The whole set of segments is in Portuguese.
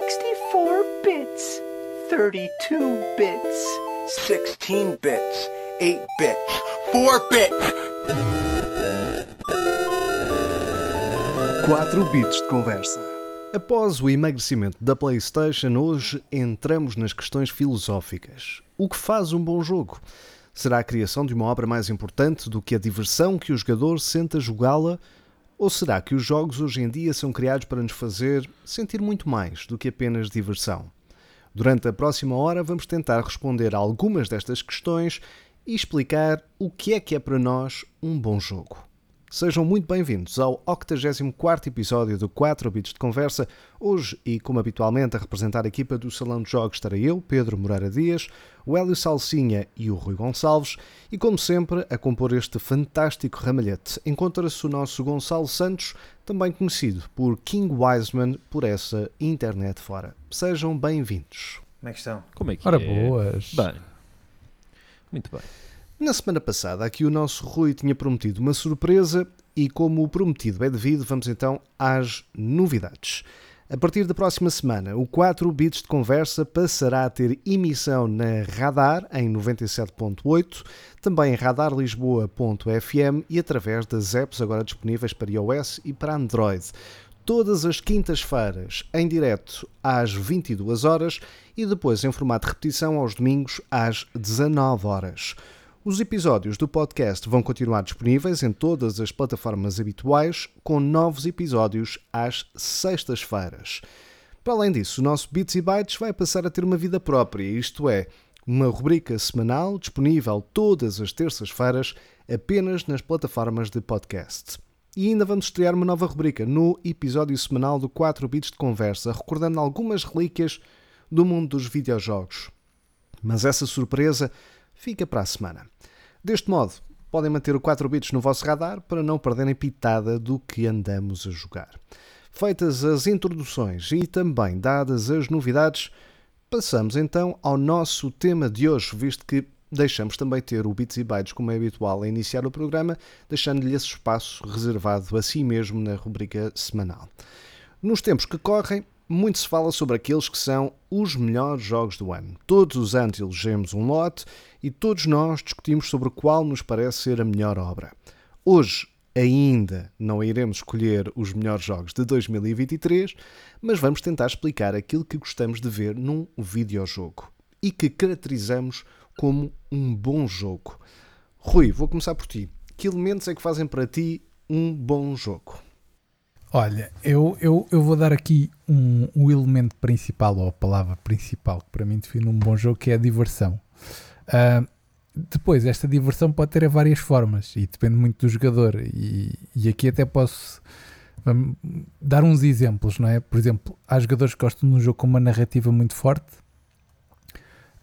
64 bits, 32 bits, 16 bits, 8 bits, 4 bits. 4 bits de conversa. Após o emagrecimento da PlayStation, hoje entramos nas questões filosóficas. O que faz um bom jogo? Será a criação de uma obra mais importante do que a diversão que o jogador sente a jogá-la? Ou será que os jogos hoje em dia são criados para nos fazer sentir muito mais do que apenas diversão? Durante a próxima hora vamos tentar responder a algumas destas questões e explicar o que é que é para nós um bom jogo. Sejam muito bem-vindos ao 84 episódio do 4 Bits de Conversa. Hoje, e como habitualmente, a representar a equipa do Salão de Jogos estarei eu, Pedro Moreira Dias, o Hélio Salsinha e o Rui Gonçalves, e como sempre, a compor este fantástico ramalhete encontra-se o nosso Gonçalo Santos, também conhecido por King Wiseman por essa internet fora. Sejam bem-vindos. Como é que estão? Como é que Ora, é? boas. Bem. Muito bem. Na semana passada, aqui o nosso Rui tinha prometido uma surpresa e, como o prometido é devido, vamos então às novidades. A partir da próxima semana, o 4 Bits de Conversa passará a ter emissão na Radar em 97.8, também em radarlisboa.fm e através das apps agora disponíveis para iOS e para Android. Todas as quintas-feiras em direto às 22 horas e depois em formato de repetição aos domingos às 19 horas. Os episódios do podcast vão continuar disponíveis em todas as plataformas habituais, com novos episódios às sextas-feiras. Para além disso, o nosso Bits e Bytes vai passar a ter uma vida própria, isto é, uma rubrica semanal disponível todas as terças-feiras apenas nas plataformas de podcast. E ainda vamos estrear uma nova rubrica no episódio semanal do 4 Bits de Conversa, recordando algumas relíquias do mundo dos videojogos. Mas essa surpresa fica para a semana. Deste modo, podem manter o 4 bits no vosso radar para não perderem pitada do que andamos a jogar. Feitas as introduções e também dadas as novidades, passamos então ao nosso tema de hoje, visto que deixamos também ter o Bits e Bytes como é habitual a iniciar o programa, deixando-lhe esse espaço reservado a si mesmo na rubrica semanal. Nos tempos que correm, muito se fala sobre aqueles que são os melhores jogos do ano. Todos os anos elegemos um lote e todos nós discutimos sobre qual nos parece ser a melhor obra. Hoje ainda não iremos escolher os melhores jogos de 2023, mas vamos tentar explicar aquilo que gostamos de ver num videojogo e que caracterizamos como um bom jogo. Rui, vou começar por ti. Que elementos é que fazem para ti um bom jogo? Olha, eu, eu, eu vou dar aqui um, um elemento principal, ou a palavra principal, que para mim define um bom jogo, que é a diversão. Uh, depois, esta diversão pode ter várias formas e depende muito do jogador. E, e aqui até posso dar uns exemplos, não é? Por exemplo, há jogadores que gostam de um jogo com uma narrativa muito forte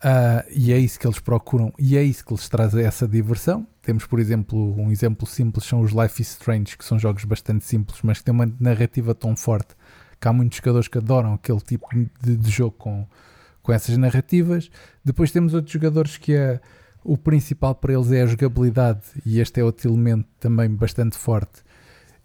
uh, e é isso que eles procuram e é isso que lhes traz essa diversão. Temos, por exemplo, um exemplo simples são os Life is Strange, que são jogos bastante simples, mas que têm uma narrativa tão forte que há muitos jogadores que adoram aquele tipo de, de jogo com, com essas narrativas. Depois temos outros jogadores que é, o principal para eles é a jogabilidade, e este é outro elemento também bastante forte.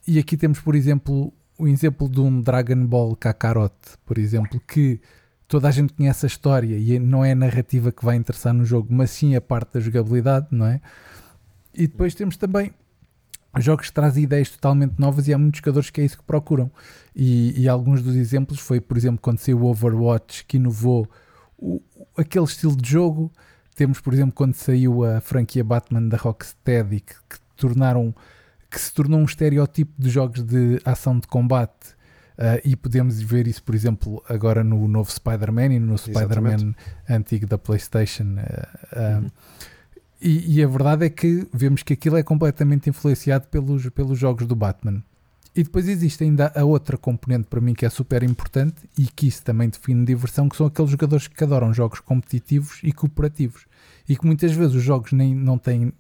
E aqui temos, por exemplo, o exemplo de um Dragon Ball Kakarot, por exemplo, que toda a gente conhece a história e não é a narrativa que vai interessar no jogo, mas sim a parte da jogabilidade, não é? E depois temos também jogos que trazem ideias totalmente novas e há muitos jogadores que é isso que procuram. E, e alguns dos exemplos foi, por exemplo, quando saiu o Overwatch, que inovou o, aquele estilo de jogo. Temos, por exemplo, quando saiu a franquia Batman da Rocksteady, que, que, tornaram, que se tornou um estereótipo de jogos de ação de combate. Uh, e podemos ver isso, por exemplo, agora no novo Spider-Man e no Spider-Man antigo da PlayStation. Uh, uh, uhum. E, e, a verdade é que vemos que aquilo é completamente influenciado pelos, pelos jogos do Batman. E depois existe ainda a outra componente para mim que é super importante e que isso também define diversão, que são aqueles jogadores que adoram jogos competitivos e cooperativos. E que muitas vezes os jogos nem, não têm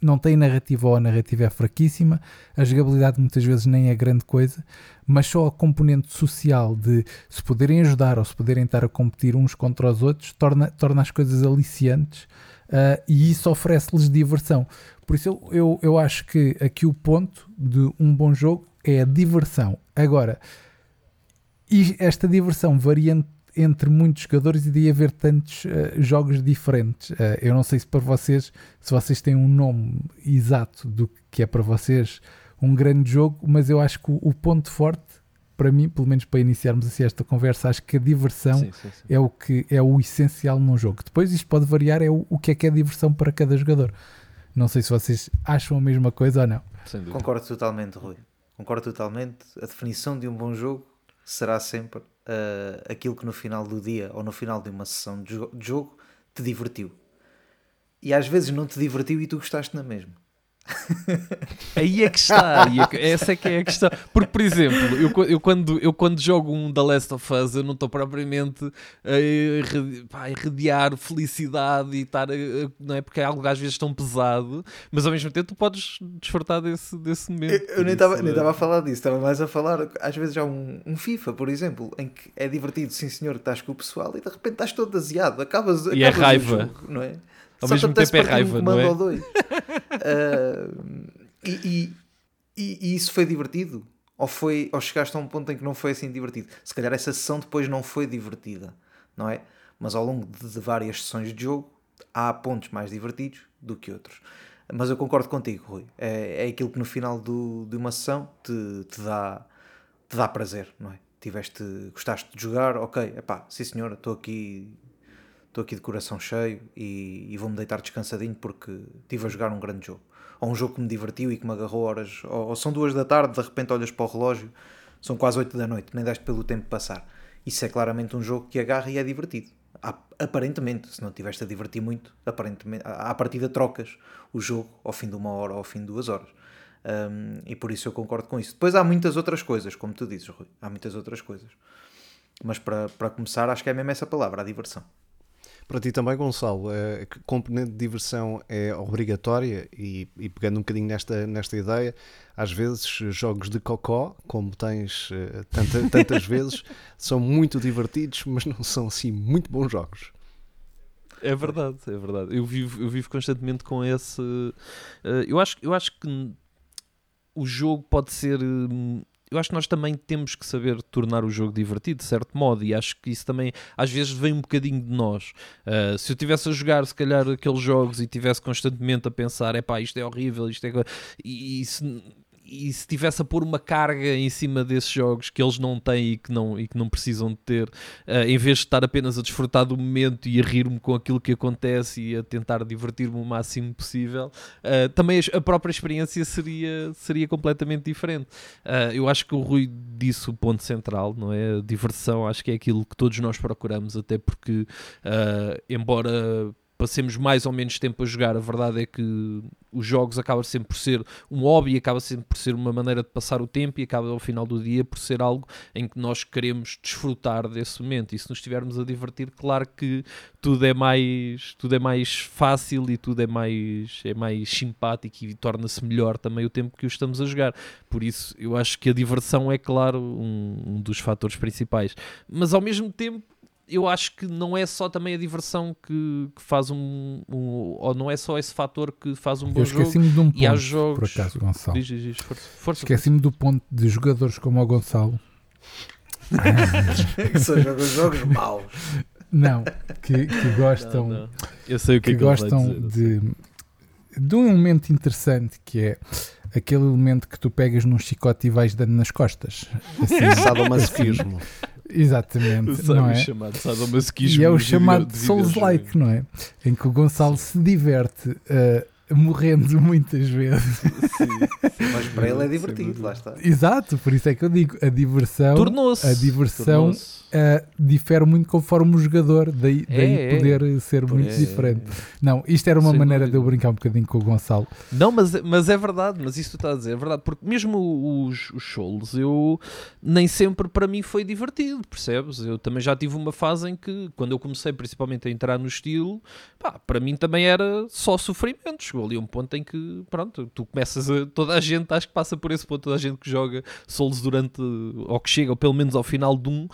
não tem narrativa ou a narrativa é fraquíssima, a jogabilidade muitas vezes nem é grande coisa, mas só a componente social de se poderem ajudar ou se poderem estar a competir uns contra os outros torna, torna as coisas aliciantes uh, e isso oferece-lhes diversão. Por isso eu, eu, eu acho que aqui o ponto de um bom jogo é a diversão. Agora, e esta diversão varia en- entre muitos jogadores e de haver tantos eh, jogos diferentes. Eh, eu não sei se para vocês, se vocês têm um nome exato do que é para vocês um grande jogo, mas eu acho que o, o ponto forte, para mim, pelo menos para iniciarmos assim esta conversa, acho que a diversão Sim, sim, sim. é o que é o essencial num jogo. Depois isto pode variar, é o, o que é que é diversão para cada jogador. Não sei se vocês acham a mesma coisa ou não. Concordo totalmente, Rui. Concordo totalmente. A definição de um bom jogo será sempre ah, aquilo que no final do dia ou no final de uma sessão de, jo- de jogo te divertiu. E às vezes não te divertiu e tu gostaste na mesma. Aí é que está, é essa é que é a questão. Porque, por exemplo, eu, eu quando, eu quando jogo um The Last of Us, eu não estou propriamente a a irradiar felicidade e estar, a- a- não é? Porque é algo às vezes tão pesado, mas ao mesmo tempo tu podes desfrutar desse, desse momento. Eu, eu nem estava é- a falar disso, estava mais a falar. Às vezes há um, um FIFA, por exemplo, em que é divertido, sim senhor, estás com o pessoal e de repente estás todo aziado, acabas, E é acabas o raiva. jogo, não é? Ao Só mesmo tempo é raiva, não é? dois. Ah, e, e- e- isso foi divertido? Ou, foi, ou chegaste a um ponto em que não foi assim divertido? Se calhar essa sessão depois não foi divertida, não é? Mas ao longo de, de várias sessões de jogo há pontos mais divertidos do que outros. Mas eu concordo contigo, Rui. É, é aquilo que no final do, de uma sessão te, te, dá, te dá prazer, não é? Tiveste, gostaste de jogar, ok, epá, sim senhora, estou aqui estou aqui de coração cheio e, e vou-me deitar descansadinho porque estive a jogar um grande jogo. Ou um jogo que me divertiu e que me agarrou horas. Ou, ou são duas da tarde, de repente olhas para o relógio, são quase oito da noite, nem deste pelo tempo passar. Isso é claramente um jogo que agarra e é divertido. Ap- Aparentemente, se não estiveste a divertir muito, aparentemente, à partida trocas o jogo ao fim de uma hora ou ao fim de duas horas. Um, e por isso eu concordo com isso. Depois há muitas outras coisas, como tu dizes, Rui. Há muitas outras coisas. Mas para, para começar, acho que é mesmo essa palavra, a diversão. Para ti também, Gonçalo, a componente de diversão é obrigatória e, e pegando um bocadinho nesta, nesta ideia, às vezes jogos de cocó, como tens eh, tanta- tantas vezes, são muito divertidos, mas não são assim muito bons jogos. É verdade, é verdade. Eu vivo, eu vivo constantemente com esse. eh, eu, acho, eu acho que o jogo pode ser. Eu acho que nós também temos que saber tornar o jogo divertido, de certo modo, e acho que isso também às vezes vem um bocadinho de nós. Uh, se eu estivesse a jogar, se calhar, aqueles jogos e estivesse constantemente a pensar: é pá, isto é horrível, isto é. co-", E, e se. E se estivesse a pôr uma carga em cima desses jogos que eles não têm e que não, e que não precisam de ter, Uh, em vez de estar apenas a desfrutar do momento e a rir-me com aquilo que acontece e a tentar divertir-me o máximo possível, uh, também a- própria experiência seria, seria completamente diferente. Uh, eu acho que o Rui disse o ponto central, não é? A diversão, acho que é aquilo que todos nós procuramos, até porque, embora passemos mais ou menos tempo a jogar, a verdade é que os jogos acabam sempre por ser um hobby, acaba sempre por ser uma maneira de passar o tempo e acaba ao final do dia por ser algo em que nós queremos desfrutar desse momento. E se nos estivermos a divertir, claro que tudo é mais, tudo é mais fácil e tudo é mais, é mais simpático e torna-se melhor também o tempo que o estamos a jogar. Por isso, eu acho que a diversão é, claro, um, um dos fatores principais. Mas ao mesmo tempo, eu acho que não é só também a diversão que, que faz um, um- Ou não é só esse fator que faz um bom Eu jogo. esqueci-me de um E há ponto, jogos. por acaso, Gonçalo. Diz, diz, diz, força. força Esqueci-me do ponto de jogadores como o Gonçalo. que são jogos, jogos maus. Não, que, que gostam, Não, não. Eu sei o que, que é que vai gostam dizer, de, de um elemento interessante que é aquele elemento que tu pegas num chicote e vais dando nas costas. Assim, Sadomasoquismo. Exatamente, O não é? chamado sadomasoquismo E é o chamado Souls-like, não é? Em que o Gonçalo se diverte uh, morrendo muitas vezes. Mas para ele é divertido, lá está. Exato, por isso é que eu digo, a diversão Tornou-se. a diversão tornou-se. Uh, difere muito conforme o jogador, daí, daí É, é. poder ser muito É, diferente. Não, isto era uma Sem maneira de eu dúvida. brincar um bocadinho com o Gonçalo. Não, mas, mas é verdade, mas isso tu estás a dizer é verdade, porque mesmo os, os Souls, eu nem sempre para mim foi divertido, percebes? Eu também já tive uma fase em que, quando eu comecei principalmente a entrar no estilo, pá, para mim também era só sofrimento. Chegou ali um ponto em que, pronto, tu começas a. Toda a gente, acho que passa por esse ponto, toda a gente que joga Souls durante, ou que chega, ou pelo menos ao final de um.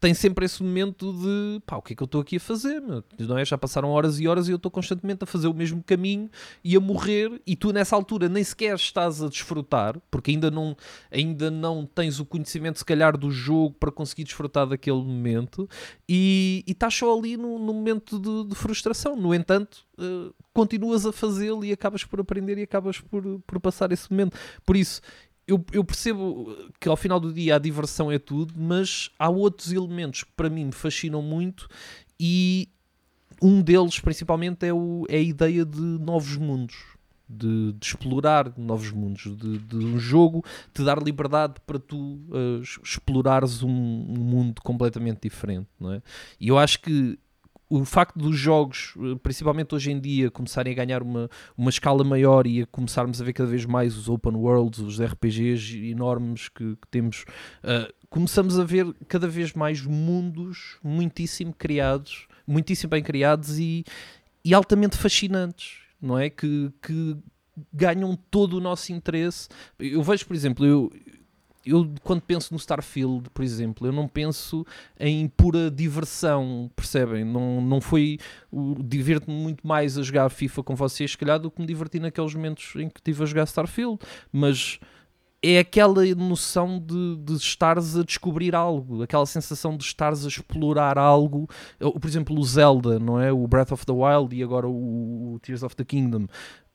Tem sempre esse momento de pá, o que é que eu estou aqui a fazer? Meu? Não é? Já passaram horas e horas e eu estou constantemente a fazer o mesmo caminho e a morrer, e tu nessa altura nem sequer estás a desfrutar, porque ainda não, ainda não tens o conhecimento, se calhar, do jogo para conseguir desfrutar daquele momento, e, e estás só ali no momento de, de, frustração. No entanto, uh, continuas a fazê-lo e acabas por aprender e acabas por, por passar esse momento. Por isso, eu, eu, percebo que ao final do dia a diversão é tudo, mas há outros elementos que para mim me fascinam muito e um deles principalmente é, o, é a ideia de novos mundos. De, de explorar novos mundos, de, de, um jogo te dar liberdade para tu uh, explorares um, um, mundo completamente diferente, não é? E eu acho que o facto dos jogos, eh, principalmente hoje em dia, começarem a ganhar uma, uma escala maior e a começarmos a ver cada vez mais os open worlds, os RPGs enormes que, que temos, uh, começamos a ver cada vez mais mundos muitíssimo criados, muitíssimo bem criados e, e altamente fascinantes, não é? Que, que ganham todo o nosso interesse. Eu vejo, por exemplo, eu, eu quando penso no Starfield, por exemplo, eu não penso em pura diversão, percebem? Não, não foi. Diverto-me muito mais a jogar FIFA com vocês, se calhar, do que me diverti naqueles momentos em que estive a jogar Starfield. Mas é aquela noção de, de estares a descobrir algo, aquela sensação de estares a explorar algo. Por exemplo, o Zelda, não é? O Breath of the Wild e agora o, o Tears of the Kingdom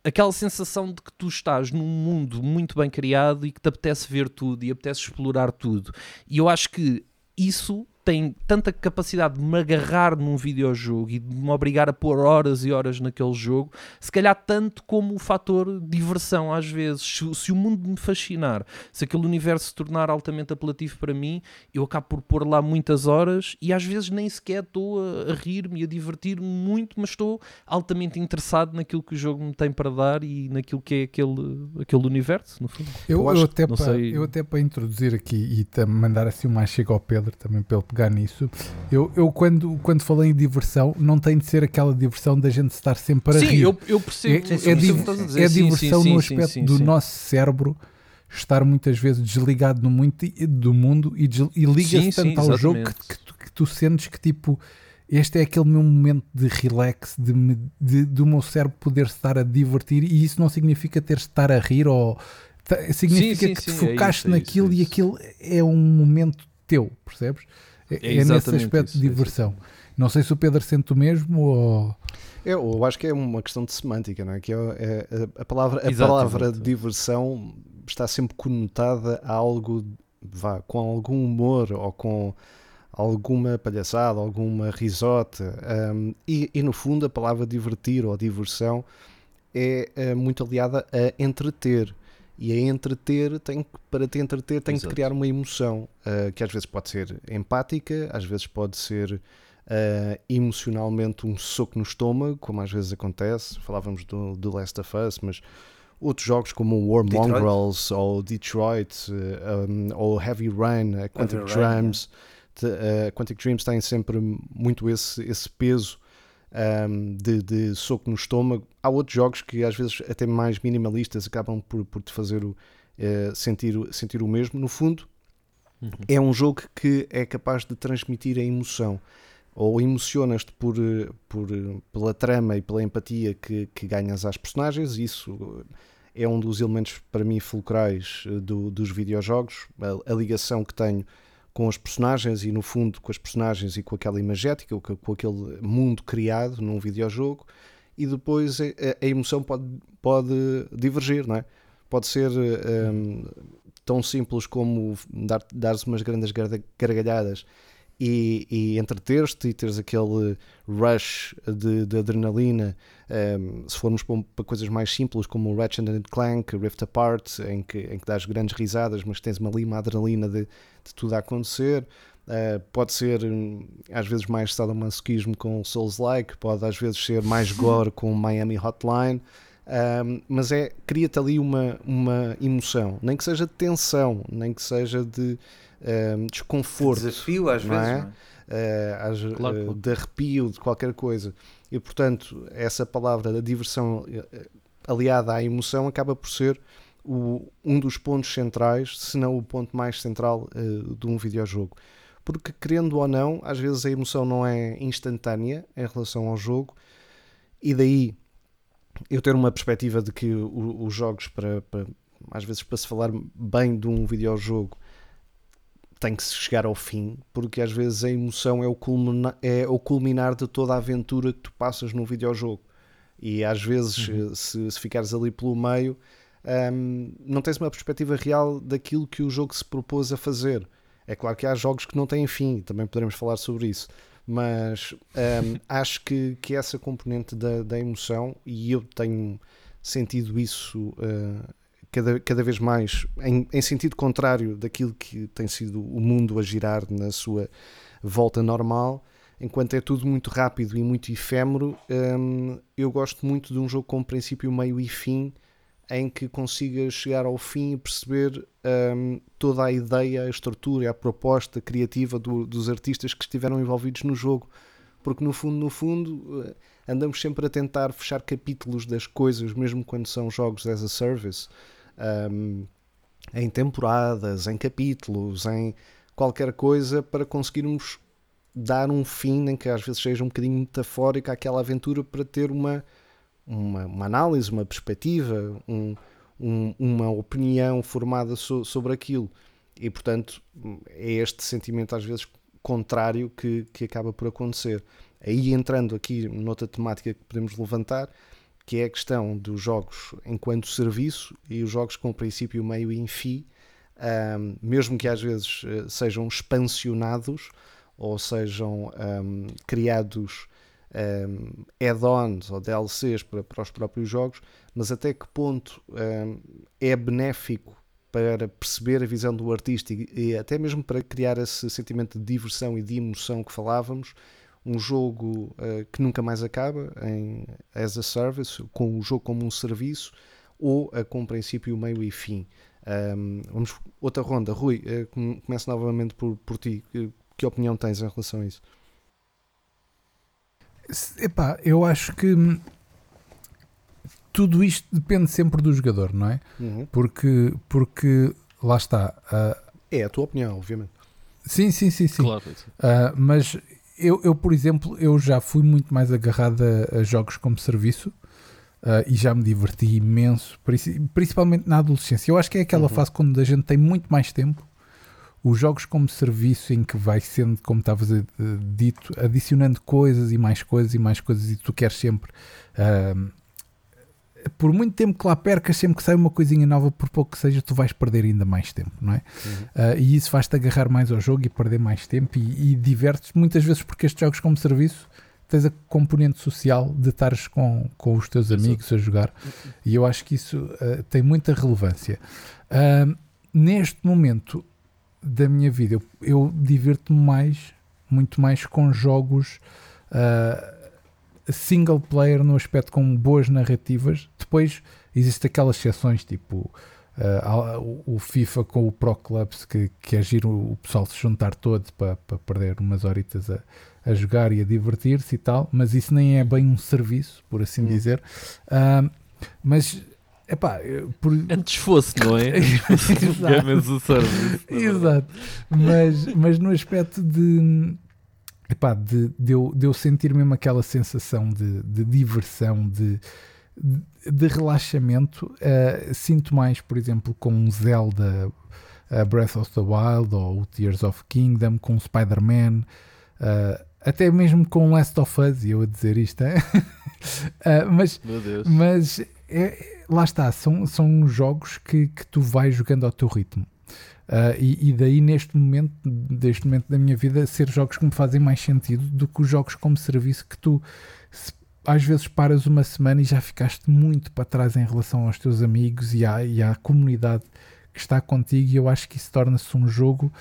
aquela sensação de que tu estás num mundo muito bem criado e que te apetece ver tudo e apetece explorar tudo. E eu acho que isso tem tanta capacidade de me agarrar num videojogo e de me obrigar a pôr horas e horas naquele jogo, se calhar tanto como o fator diversão às vezes. Se, se, o mundo me fascinar, se aquele universo se tornar altamente apelativo para mim, eu acabo por pôr lá muitas horas e às vezes nem sequer estou a, a rir-me e a divertir-me muito, mas estou altamente interessado naquilo que o jogo me tem para dar e naquilo que é aquele, aquele universo, no fundo. Eu, eu, eu até, para, sei... eu até para introduzir aqui e mandar assim uma chega ao Pedro também pelo pegar nisso. Eu, eu quando, quando falei em diversão, não tem de ser aquela diversão da gente estar sempre a sim, rir. Eu, eu percebo. É, é, div é diversão sim, sim, no aspecto do nosso cérebro estar muitas vezes desligado no muito, do mundo e, e liga-se tanto ao jogo que, que, tu, que, tu, sentes que tipo este é aquele meu momento de relax, de, de, de o meu cérebro poder estar a divertir e isso não significa ter de estar a rir ou significa que te é focaste é isso, naquilo é isso, e aquilo é um momento teu, percebes? É, é nesse aspecto isso, de diversão. Não sei se o Pedro sente o mesmo ou. Eu, eu acho que é uma questão de semântica, não é? Que é, é a palavra, a exato, palavra exato. diversão está sempre conotada a algo vá, com algum humor ou com alguma palhaçada, alguma risota. Um, e, e, no fundo a palavra divertir ou diversão é, é muito aliada a entreter. E a entreter, tem, para te entreter, tem Exato. que criar uma emoção uh, que às vezes pode ser empática, às vezes pode ser uh, emocionalmente um soco no estômago, como às vezes acontece. Falávamos do, do Last of Us, mas outros jogos como War Detroit. Mongrels ou Detroit uh, um, ou Heavy Rain, Quantic Heavy Dreams. Rain, Quantic Dreams têm sempre muito esse, esse peso um, de, de, soco no estômago. Há outros jogos que às vezes até mais minimalistas acabam por, por te fazer o, uh, sentir, sentir o mesmo. No fundo, uhum. é um jogo que é capaz de transmitir a emoção. Ou emocionas-te por, por, pela trama e pela empatia que, que ganhas às personagens, isso é um dos elementos para mim fulcrais eh, do, dos videojogos, a, a ligação que tenho com os personagens e no fundo com as personagens e com aquela imagética, com, aquele mundo criado num videojogo e depois a, emoção pode, pode divergir, não é? Pode ser um, tão simples como dar, dar-se umas grandes gargalhadas e, e entreter-te e teres aquele rush de, de adrenalina. Um, se formos para, para, coisas mais simples como o Ratchet Clank, Rift Apart, em que, em que dás grandes risadas, mas tens uma lima adrenalina de, de tudo a acontecer. Uh, pode ser hum, às vezes mais sadomasoquismo com Souls-like, pode às vezes ser mais gore com Miami Hotline, um, mas é cria-te ali uma, uma emoção, nem que seja de tensão, nem que seja de um, desconforto, de desafio às vezes, é? Uh, às, claro. uh, de arrepio, de qualquer coisa. E portanto, essa palavra da diversão aliada à emoção acaba por ser o, um dos pontos centrais, se não o ponto mais central uh, de um videojogo. porque querendo ou não, às vezes a emoção não é instantânea em relação ao jogo, e daí eu ter uma perspectiva de que os jogos, para, para, às vezes, para se falar bem de um videojogo, tem que chegar ao fim, porque às vezes a emoção é o, culmina, é o culminar de toda a aventura que tu passas no videojogo. E às vezes, uhum. se, se ficares ali pelo meio, um, não tens uma perspectiva real daquilo que o jogo se propôs a fazer. É claro que há jogos que não têm fim, também poderemos falar sobre isso, mas um, acho que, que essa componente da, da emoção, e eu tenho sentido isso uh, cada, cada vez mais em, em, sentido contrário daquilo que tem sido o mundo a girar na sua volta normal. Enquanto é tudo muito rápido e muito efêmero, hum, eu gosto muito de um jogo com princípio, meio e fim, em que consiga chegar ao fim e perceber hum, toda a ideia, a estrutura, a proposta criativa do, dos artistas que estiveram envolvidos no jogo. Porque no fundo, no fundo, eh, andamos sempre a tentar fechar capítulos das coisas, mesmo quando são jogos as a service um, em temporadas, em capítulos, em qualquer coisa para conseguirmos dar um fim, nem que às vezes seja um bocadinho metafórico àquela aventura para ter uma, uma, uma análise, uma perspectiva, um, um, uma opinião formada so, sobre aquilo. E portanto é este sentimento às vezes contrário que, que acaba por acontecer. Aí entrando aqui noutra temática que podemos levantar, que é a questão dos jogos enquanto serviço e os jogos com princípio, meio e fim, um, mesmo que às vezes uh, sejam expansionados ou sejam um, criados um, add-ons ou DLCs para, para, os próprios jogos, mas até que ponto é benéfico para perceber a visão do artista e, e até mesmo para criar esse sentimento de diversão e de emoção que falávamos, um jogo uh, que nunca mais acaba em as a service, com o jogo como um serviço, ou uh, com princípio, meio e fim. Um, vamos outra ronda. Rui, uh, começo novamente por, por ti. Que, que, opinião tens em relação a isso? Epá, eu acho que tudo isto depende sempre do jogador, não é? Uhum. Porque, porque lá está. é a tua opinião, obviamente. Sim, sim, sim, sim. Claro. Uh, mas eu, eu, por exemplo, eu já fui muito mais agarrado a, a jogos como serviço uh, e já me diverti imenso, principalmente na adolescência. Eu acho que é aquela uhum. fase quando a gente tem muito mais tempo. Os jogos como serviço em que vai sendo, como estavas a, dito, adicionando coisas e mais coisas e mais coisas e tu queres sempre uh, por muito tempo que lá percas, sempre que sai uma coisinha nova, por pouco que seja, tu vais perder ainda mais tempo, não é? Uhum. Uh, e isso faz-te agarrar mais ao jogo e perder mais tempo e, e divertes muitas vezes porque estes jogos como serviço tens a componente social de estares com, com os teus amigos a jogar e eu acho que isso uh, tem muita relevância. Uh, neste momento da minha vida, eu, eu divirto-me mais, muito mais com jogos single player no aspecto com boas narrativas. Depois existem aquelas exceções tipo uh, o FIFA com o Pro Clubs que, que é giro o pessoal se juntar todo para, para perder umas horitas a, a jogar e a divertir-se e tal, mas isso nem é bem um serviço, por assim hum. dizer. Uh, mas Epá, por... Antes fosse, não é? Exato. Exato. Mas, mas no aspecto de epá, de, de, eu, de eu sentir mesmo aquela sensação de, de diversão, de, de, de relaxamento, uh, sinto mais, por exemplo, com um Zelda uh, Breath of the Wild ou o Tears of Kingdom, com Spider-Man, uh, até mesmo com Last of Us, eu a dizer isto, mas, mas é, lá está, são, são jogos que, que tu vais jogando ao teu ritmo. Uh, e, e, daí neste momento, deste momento da minha vida, ser jogos que me fazem mais sentido do que os jogos como serviço que tu se, às vezes paras uma semana e já ficaste muito para trás em relação aos teus amigos e à, e à comunidade que está contigo e eu acho que isso torna-se um jogo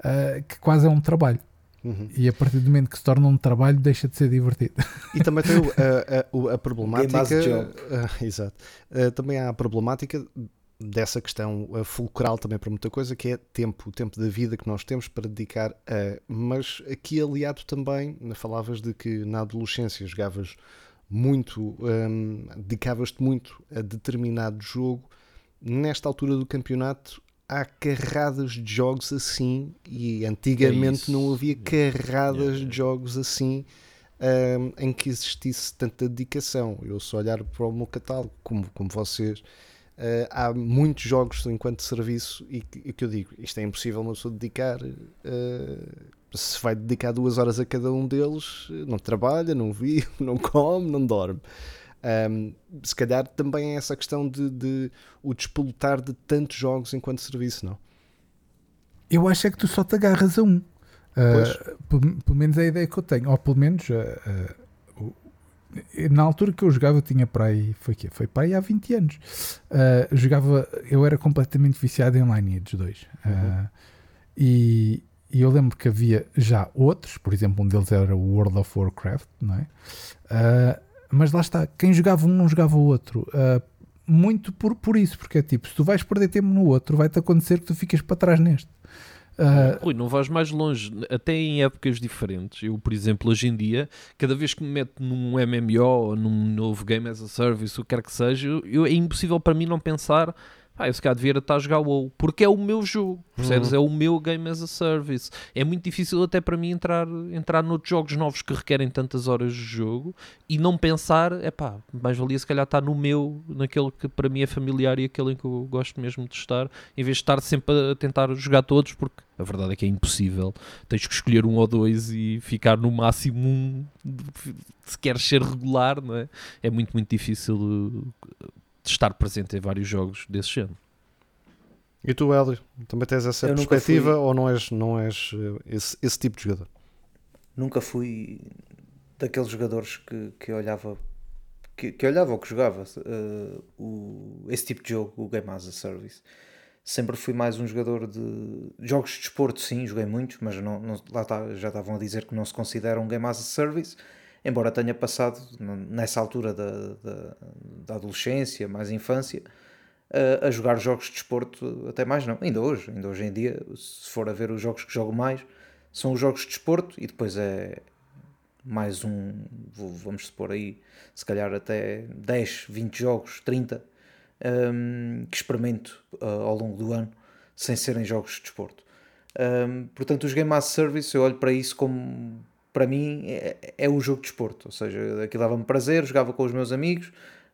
uh, que quase é um trabalho. Uhum. E a partir do momento que se torna um trabalho, deixa de ser divertido. E também tem a, a, a problemática. Uh, exato. Uh, também há a problemática dessa questão uh, fulcral também para muita coisa, que é tempo, o tempo da vida que nós temos para dedicar a. Mas aqui aliado também, falavas de que na adolescência jogavas muito, um, dedicavas-te muito a determinado jogo. Nesta altura do campeonato, há carradas de jogos assim e antigamente isso. não havia carradas Yeah, de jogos assim ahm, em que existisse tanta dedicação. Eu só olhar para o meu catálogo, como, como vocês, ah, há muitos jogos enquanto serviço e que, e que eu digo, isto é impossível uma pessoa dedicar. ah, se vai dedicar duas horas a cada um deles, não trabalha, não vive, não come, não dorme. Um, se calhar também é essa questão de, de o despolutar de tantos jogos enquanto serviço, não? Eu acho é que tu só te agarras a um. Pois. Uh, pelo, pelo menos é a ideia que eu tenho. Ou pelo menos uh, uh, na altura que eu jogava eu tinha para aí, foi quê? Foi para aí há 20 anos. Uh, jogava, eu era completamente viciado em Lineage 2. Uh, e, e eu lembro que havia já outros, por exemplo, um deles era o World of Warcraft, não é? Uh, mas lá está, quem jogava um não jogava o outro. Muito por, por isso, porque é tipo, se tu vais perder tempo no outro, vai-te acontecer que tu ficas para trás neste. Uh, Rui, não vais mais longe, até em épocas diferentes. Eu, por exemplo, hoje em dia, cada vez que me meto num MMO ou num novo Game as a Service, o que quer que seja, eu, é impossível para mim não pensar. Ah, eu se calhar devia estar a jogar WoW, porque é o meu jogo, percebes? É o meu game as a service. É muito difícil até para mim entrar, entrar noutros jogos novos que requerem tantas horas de jogo e não pensar, é pá, mais valia se calhar estar no meu, naquele que para mim é familiar e aquele em que eu gosto mesmo de estar, em vez de estar sempre a tentar jogar todos, porque a verdade é que é impossível. Tens que escolher um ou dois e ficar no máximo um se queres ser regular, não é? É muito, muito difícil estar presente em vários jogos desse género. E tu, Hélio, também tens essa Eu perspectiva fui- ou não és, não és eh, esse, esse tipo de jogador? Nunca fui daqueles jogadores que, que olhava que, que olhava ou que jogava eh, o, esse tipo de jogo, o Game as a Service. Sempre fui mais um jogador de jogos de desporto, sim, joguei muitos, mas não, não- lá tá- já estavam a dizer que não se considera um Game as a Service, embora tenha passado nessa altura da, da, da adolescência, mais infância, a, a jogar jogos de desporto, até mais não, ainda hoje, ainda hoje em dia, se for a ver os jogos que jogo mais, são os jogos de desporto e depois é mais um, vamos supor aí, se calhar até 10, 20 jogos, 30, hum, que experimento uh, ao longo do ano, sem serem jogos de desporto. Hum, portanto, os Game as Service, eu olho para isso como, para mim, é, é o jogo de desporto, ou seja, aquilo dava-me prazer, jogava com os meus amigos,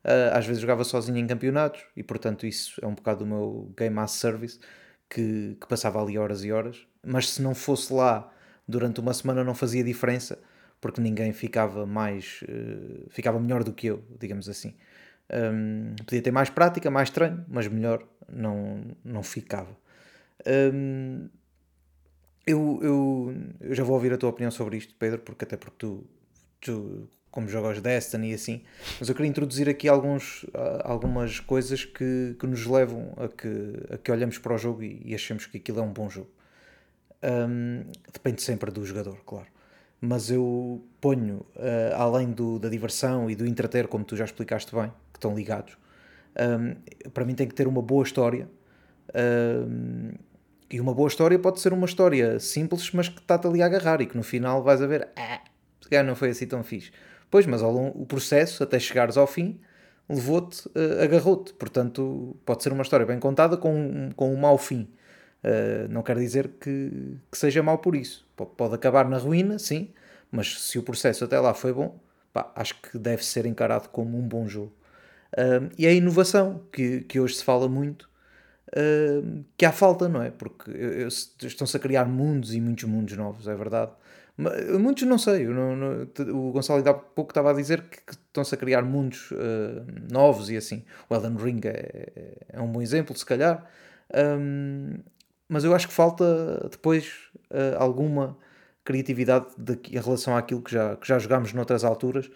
uh, às vezes jogava sozinho em campeonatos, e portanto isso é um bocado o meu Game as Service, que, que passava ali horas e horas, mas se não fosse lá durante uma semana não fazia diferença, porque ninguém ficava mais, eh, ficava melhor do que eu, digamos assim. Hum, podia ter mais prática, mais treino, mas melhor não, não ficava. Hum, eu, eu, já vou ouvir a tua opinião sobre isto, Pedro, porque até porque tu, tu como jogas Destiny e assim, mas eu queria introduzir aqui alguns, ah, algumas coisas que, que nos levam a que, a que olhamos para o jogo e, e achemos que aquilo é um bom jogo. Hum, depende sempre do jogador, claro. Mas eu ponho, ah, além do, da diversão e do entreter, como tu já explicaste bem, que estão ligados, hum, para mim tem que ter uma boa história. hum, e uma boa história pode ser uma história simples, mas que está-te ali a agarrar e que no final vais a ver, ah, se calhar não foi assim tão fixe. Pois, mas ao longo, o processo, até chegares ao fim, levou-te, eh, agarrou-te. Portanto, pode ser uma história bem contada com, um- com um mau fim. Eh, não quer dizer que, que seja mau por isso. P- Pode acabar na ruína, sim, mas se o processo até lá foi bom, pá, acho que deve ser encarado como um bom jogo. Ah, e a inovação, que, que hoje se fala muito, que há falta, não é? Porque estão-se a criar mundos e muitos mundos novos, é verdade. Mas, muitos não sei, eu não- não- o Gonçalo há pouco estava a dizer que, que estão-se a criar mundos ah, novos e assim. O Elden Ring é, é um bom exemplo, se calhar. Ahm, mas eu acho que falta depois ah, alguma criatividade daqui- em relação àquilo que já, que já jogámos noutras alturas.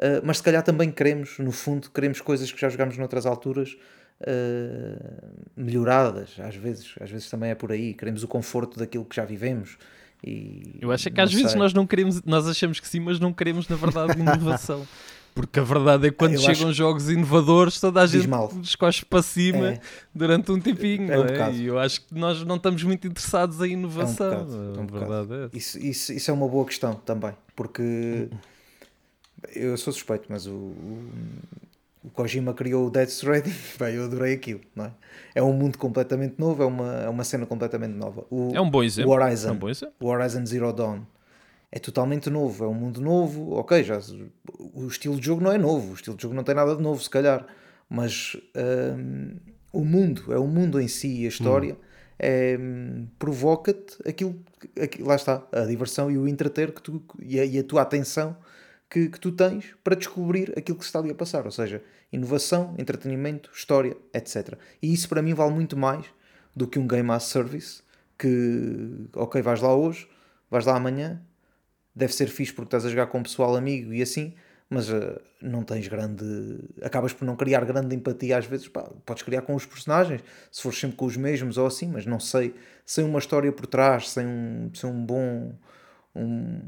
Uh, mas se calhar também queremos, no fundo, queremos coisas que já jogámos noutras alturas uh, melhoradas, às vezes, às vezes também é por aí, queremos o conforto daquilo que já vivemos. E, Eu acho é que às vezes sei. nós não queremos, nós achamos que sim, mas não queremos na verdade inovação. Porque a verdade é que quando Eu chegam acho- jogos inovadores, toda a gente mal. descoche para cima É. durante um tempinho, É um é? bocado. E eu acho que nós não estamos muito interessados em inovação. é um bocado. verdade é. Isso, isso, isso é uma boa questão também, porque eu sou suspeito, mas o, o- o Kojima criou o Death Stranding, bem, eu adorei aquilo, não é? É um mundo completamente novo, é uma, é uma cena completamente nova. O, É um bom exemplo. O Horizon, É um bom exemplo. o Horizon Zero Dawn é totalmente novo, é um mundo novo, ok, já o estilo de jogo não é novo, o estilo de jogo não tem nada de novo, se calhar, mas hum, o mundo, é o mundo em si, a história, é, hum, provoca-te aquilo, aquilo, lá está, a diversão e o entreter que tu, e, a, e a tua atenção que, que tu tens para descobrir aquilo que se está ali a passar, ou seja, inovação, entretenimento, história, etc. E isso para mim vale muito mais do que um Game as Service que, ok, vais lá hoje, vais lá amanhã, deve ser fixe porque estás a jogar com um pessoal amigo e assim, mas uh, não tens grande. Acabas por não criar grande empatia às vezes. Pá, podes criar com os personagens, se fores sempre com os mesmos ou assim, mas não sei, sem uma história por trás, sem um, sem um bom. Um,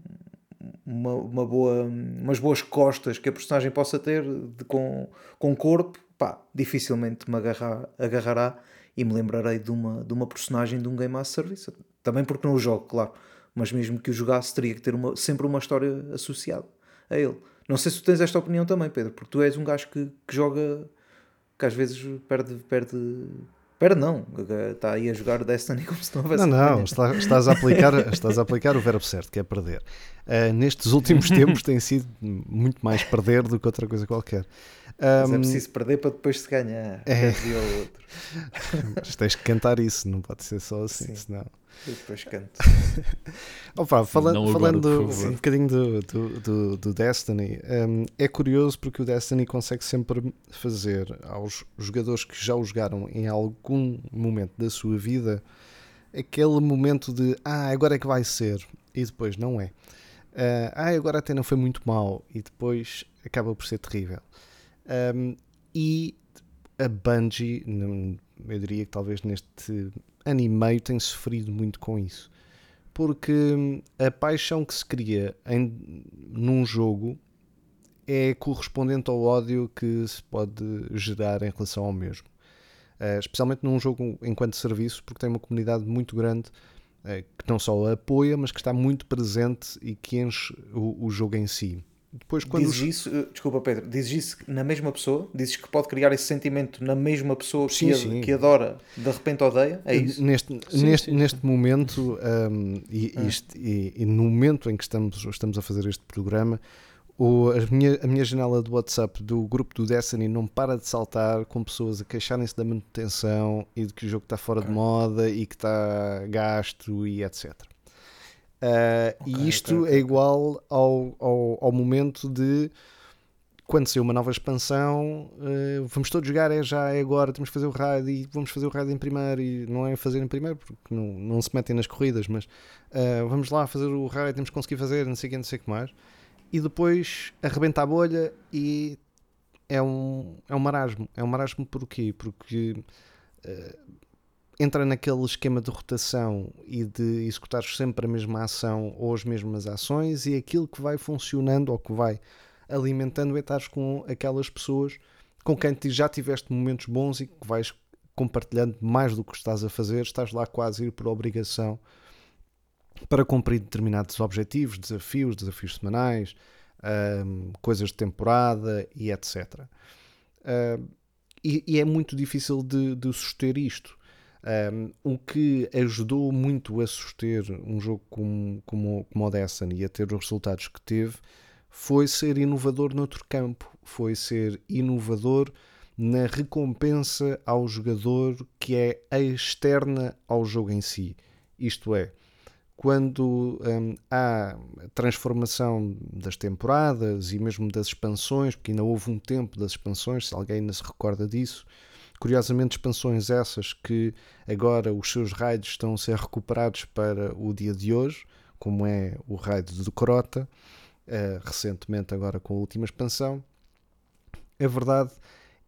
uma, uma boa, umas boas costas que a personagem possa ter de, com, com corpo, pá, dificilmente me agarrar, agarrará e me lembrarei de uma, de uma personagem de um Game as Service. Também porque não o jogo, claro mas mesmo que o jogasse, teria que ter uma, sempre uma história associada a ele. Não sei se tu tens esta opinião também, Pedro, porque tu és um gajo que, que joga, que às vezes perde, perde, perde não, está aí a jogar Destiny como se não houvesse Não, não, está, estás, a aplicar, estás a aplicar o verbo certo, que é perder. Uh, nestes últimos tempos tem sido muito mais perder do que outra coisa qualquer. Mas é preciso perder para depois se ganhar. É. o outro. Mas tens que cantar isso, não pode ser só assim, Sim. senão. Eu depois canto. Opa, falando falando um bocadinho do, do, do, do Destiny, um, é curioso porque o Destiny consegue sempre fazer aos jogadores que já o jogaram em algum momento da sua vida aquele momento de ah, agora é que vai ser, e depois não é. Ah, ah, agora até não foi muito mal, e depois acaba por ser terrível. Um, e a Bungie, eu diria que talvez neste ano e meio tem sofrido muito com isso. Porque hum, a paixão que se cria em, num jogo é correspondente ao ódio que se pode gerar em relação ao mesmo. Eh, especialmente num jogo enquanto serviço, porque tem uma comunidade muito grande eh, que não só a apoia, mas que está muito presente e que enche o, o jogo em si. Depois, quando Dizes os- isso, eh, desculpa Pedro, dizes isso na mesma pessoa? Dizes que pode criar esse sentimento na mesma pessoa Sim, que, a- sim. que adora, de repente odeia? É isso? Neste, Sim, neste, neste momento, um, e, Ah. isto- e- e no momento em que estamos, estamos a fazer este programa, o, a, minha, a minha janela do WhatsApp do grupo do Destiny não para de saltar com pessoas a queixarem-se da manutenção e de que o jogo está fora de Ok. moda e que está gasto e etc. Uh, Ok, e isto ok, ok, é igual ao, ao, ao momento de quando sair uma nova expansão, eh, vamos todos jogar, é já, é agora, temos que fazer o raid e vamos fazer o raid em primeiro e não é fazer em primeiro porque não, não se metem nas corridas, mas eh, vamos lá fazer o raid, temos que conseguir fazer, não sei o que, não sei o que mais. E depois arrebenta a bolha e é um, é um marasmo. É um marasmo porquê? Porque eh, entra naquele esquema de rotação e de executar sempre a mesma ação ou as mesmas ações e aquilo que vai funcionando ou que vai alimentando é estar com aquelas pessoas com quem já tiveste momentos bons e que vais compartilhando mais do que estás a fazer, estás lá quase ir por obrigação para cumprir determinados objetivos, desafios, desafios semanais, ahm, coisas de temporada e etc. E, e é muito difícil de, de suster isto. Um, o que ajudou muito a suster um jogo como, como, como o Destiny e a ter os resultados que teve foi ser inovador noutro campo, foi ser inovador na recompensa ao jogador que é externa ao jogo em si. Isto é, quando há transformação das temporadas e mesmo das expansões, porque ainda houve um tempo das expansões, se alguém ainda se recorda disso, curiosamente expansões essas que agora os seus raids estão a ser recuperados para o dia de hoje, como é o raid do Crota, eh, recentemente agora com a última expansão. A verdade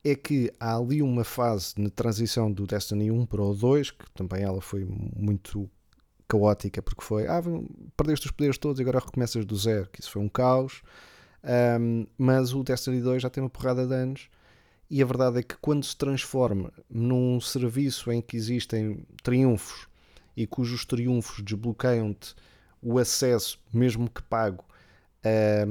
é que há ali uma fase na transição do Destiny 1 para o 2, que também ela foi muito caótica, porque foi, ah, perdeste os poderes todos e agora recomeças do zero, que isso foi um caos. Um, mas o Destiny 2 já tem uma porrada de anos e a verdade é que quando se transforma num serviço em que existem triunfos e cujos triunfos desbloqueiam-te o acesso, mesmo que pago, a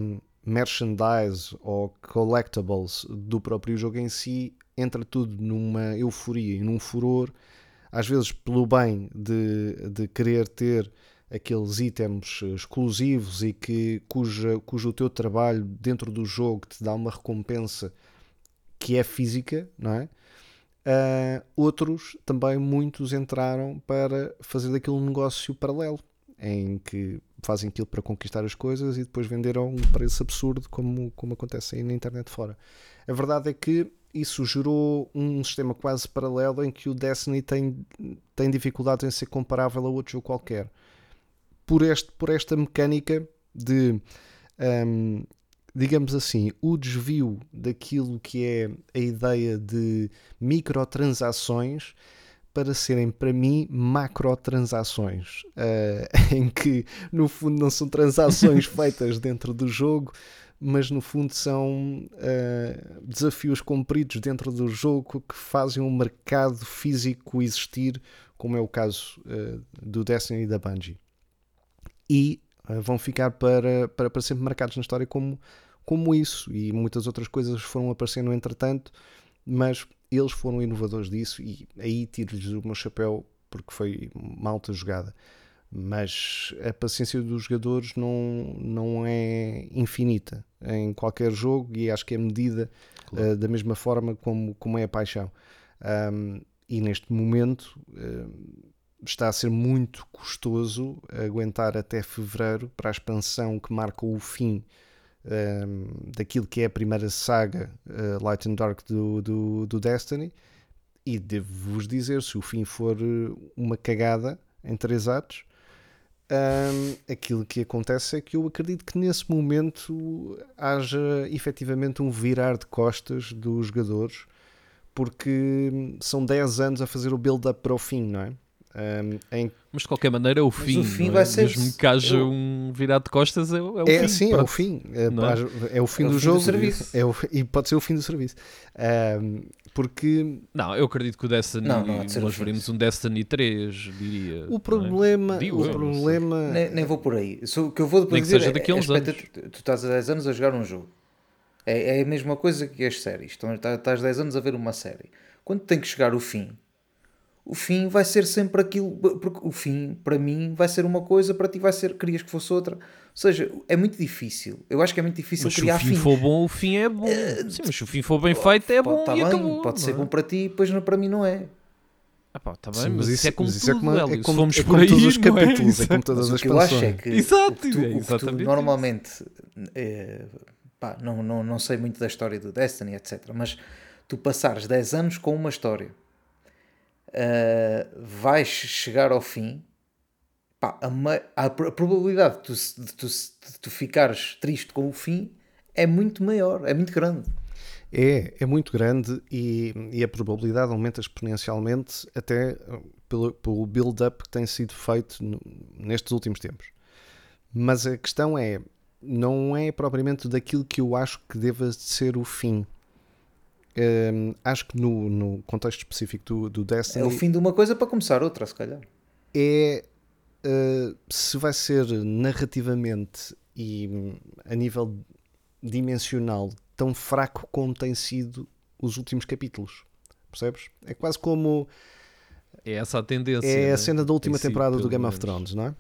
merchandise ou collectibles do próprio jogo em si, entra tudo numa euforia e num furor, às vezes pelo bem de, de querer ter aqueles itens exclusivos e que cuja, cujo teu trabalho dentro do jogo te dá uma recompensa que é física, não é? Uh, outros também muitos entraram para fazer daquilo um negócio paralelo em que fazem aquilo para conquistar as coisas e depois venderam um preço absurdo como, como acontece aí na internet fora. A verdade é que isso gerou um sistema quase paralelo em que o Destiny tem, tem dificuldades em ser comparável a outro jogo qualquer. Por, este, por esta mecânica de um, digamos assim, o desvio daquilo que é a ideia de microtransações para serem para mim macrotransações, uh, em que no fundo não são transações feitas dentro do jogo, mas no fundo são uh, desafios cumpridos dentro do jogo que fazem um mercado físico existir, como é o caso uh, do Destiny e da Bungie. E vão ficar para, para, para sempre marcados na história como como isso e muitas outras coisas foram aparecendo entretanto, mas eles foram inovadores disso e aí tiro-lhes o meu chapéu porque foi malta jogada. Mas a paciência dos jogadores não, não é infinita em qualquer jogo e acho que é medida claro. uh, da mesma forma como, como é a paixão. Um, e neste momento uh, está a ser muito custoso aguentar até fevereiro para a expansão que marca o fim um, ehm, daquilo que é a primeira saga uh, Light and Dark do, do, do Destiny. E devo-vos dizer: se o fim for eh, uma cagada em três atos, um, ehm, aquilo que acontece é que eu acredito que nesse momento haja efetivamente um virar de costas dos jogadores, porque são 10 anos a fazer o build-up para o fim, não é? Um, em... Mas de qualquer maneira, o fim, o fim é? vai ser. Mesmo que haja eu... um virado de costas, é, é o é, fim. Sim, é o fim. É, é? é, o fim é do jogo. Do é o, e pode ser o fim do serviço. Um, porque. Não, eu acredito que o Destiny. Não, não nós veremos um Destiny 3, diria. O problema. É? o problema. Nem, nem, vou por aí. O que eu vou depois dizer. Que seja daqui a uns anos. Tu estás há 10 anos a jogar um jogo. É, é a mesma coisa que as séries. Então, estás 10 anos a ver uma série. Quando tem que chegar o fim o fim vai ser sempre aquilo, porque o fim para mim vai ser uma coisa, para ti vai ser, querias que fosse outra. Ou seja, é muito difícil. Eu acho que é muito difícil mas criar se o fim for bom, o fim é bom. Uh, Sim, mas se o fim for bem feito, é bom. Tá e bem, acabou, pode ser é? bom para ti, depois para mim não é. Ah pá, tá bem, Sim, mas, mas, isso é como isso é tudo, é como, é como, fomos é como por todos os é? capítulos, é, como todas mas as o que eu acho é que Exato, o que tu, é o que tu normalmente é, pá, não, não, não sei muito da história do Destiny, etc. Mas tu passares 10 anos com uma história uh, vais chegar ao fim, pá, a, a, probabilidade de tu, de, tu, de tu ficares triste com o fim é muito maior, é muito grande. É, é muito grande e, e a probabilidade aumenta exponencialmente até uh, pelo, pelo build-up que tem sido feito no, nestes últimos tempos. Mas a questão é, não é propriamente daquilo que eu acho que deva ser o fim. Um, acho que no, no, contexto específico do, do Destiny. É o fim de uma coisa para começar outra, se calhar. É. Uh, se vai ser narrativamente e hum, a nível dimensional tão fraco como tem sido os últimos capítulos. Percebes? É quase como. É essa a tendência. É né? a cena da última temporada do Game menos. of Thrones, não é?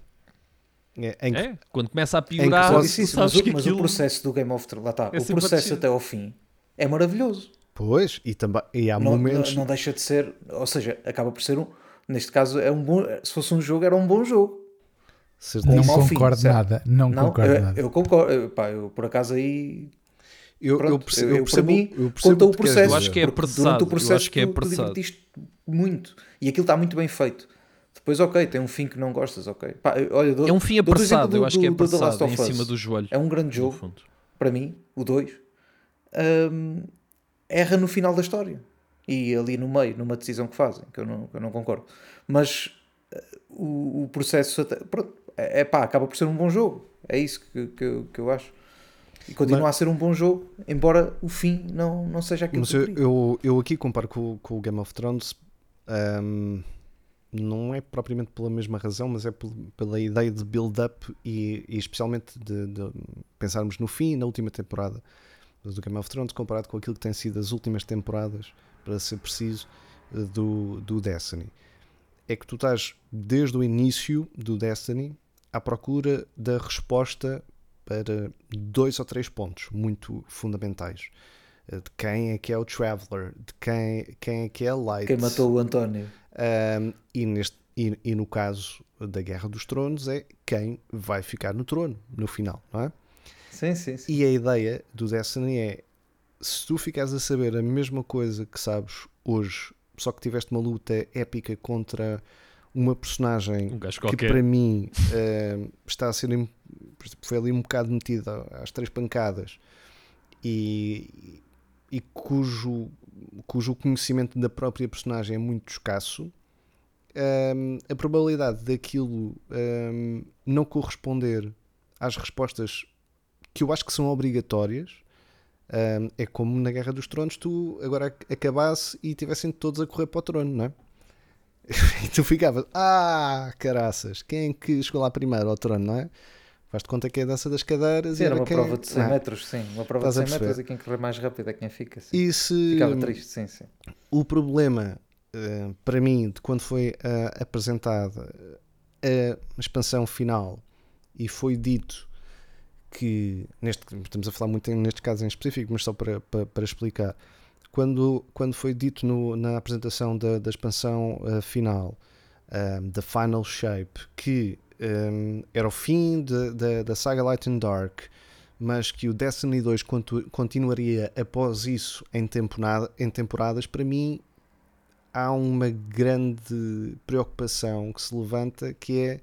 É, que, é, quando começa a piorar, que, sim, sim, mas, o, mas o processo do Game of Thrones, lá está, é o processo até ao fim é maravilhoso. Pois, e, também, e há não, momentos. Não, não, deixa de ser, ou seja, acaba por ser um. Neste caso, é um bom, se fosse um jogo, era um bom jogo. Não concordo fim, nada, não, não concordo eu, nada. Eu concordo, eu, pá, eu por acaso aí. Eu, Pronto, eu percebo, eu, percebo, mim, eu percebo conta o processo. Eu acho que é apressado. Durante o processo, eu acho que é tu, tu divertiste muito. E aquilo está muito bem feito. Depois, ok, tem um fim que não gostas, ok. Pá, olha, é um fim apressado, do, eu acho que é apressado, em cima do joelho. É um grande jogo, para mim, o 2. Um, erra no final da história e ali no meio, numa decisão que fazem, que eu não, que eu não concordo. Mas uh, o, o, processo até, pronto, é, é pá, acaba por ser um bom jogo. É isso que, que, eu, que eu acho. E continua Mas, a ser um bom jogo, embora o fim não, não seja aquilo mas que eu, eu, eu aqui comparo com, com o Game of Thrones. Um, não é propriamente pela mesma razão, mas é pel- pela ideia de build-up e, e especialmente de, de pensarmos no fim, na última temporada do Game of Thrones, comparado com aquilo que tem sido as últimas temporadas, para ser preciso, eh, do, do Destiny. É que tu estás desde o início do Destiny à procura da resposta para dois ou três pontos muito fundamentais. Eh, De quem é que é o Traveler, de quem, quem é que é a Light. Quem matou o António? Um, e, neste, e, e no caso da Guerra dos Tronos é quem vai ficar no trono no final, não é? Sim, sim, sim. E a ideia do Destiny é se tu ficares a saber a mesma coisa que sabes hoje, só que tiveste uma luta épica contra uma personagem Um que para mim um, está a ser foi ali um bocado metida às três pancadas e, e cujo, cujo conhecimento da própria personagem é muito escasso, hum, a probabilidade daquilo hum, não corresponder às respostas que eu acho que são obrigatórias hum, é como na Guerra dos Tronos tu agora ac- acabasse e tivessem todos a correr para o trono, não é? E tu ficavas, ah, caraças, quem é que chegou lá primeiro ao trono, não é? Faz-te conta que é a dança das cadeiras Sim, e era uma quem- prova de 100 não é? metros, sim. Uma prova de Estás a 100 metros e quem correr mais rápido é quem fica. Sim. E se Ficava triste, sim, sim. o problema eh, para mim de quando foi ah, apresentada a expansão final e foi dito que neste estamos a falar muito neste caso em específico, mas só para, para, para explicar. Quando, quando foi dito no- na apresentação da, da expansão ah, final da Final Shape que ah, era o fim de- da- da saga Light and Dark mas que o Destiny 2 contu- continuaria após isso em, temporada, em temporadas, para mim há uma grande preocupação que se levanta que é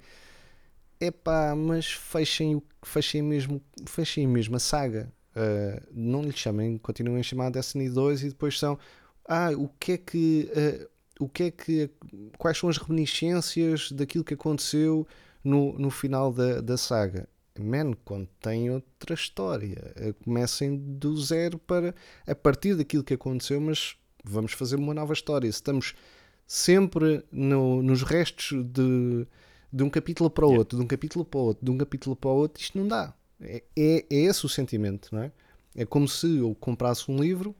epá, mas fechem, fechem, mesmo, fechem mesmo a saga. Uh, não lhe chamem, continuem a chamar Destiny 2 e depois são ah, o que é que uh, o que é que quais são as reminiscências daquilo que aconteceu no, no final da, da saga? Man, contém outra história. Uh, Comecem do zero para a partir daquilo que aconteceu, mas vamos fazer uma nova história. Estamos sempre no- nos restos de, de um capítulo para o outro, de um capítulo para o outro, de um capítulo para o outro, isto não dá. É, é, é esse o sentimento, não é? É como se eu comprasse um livro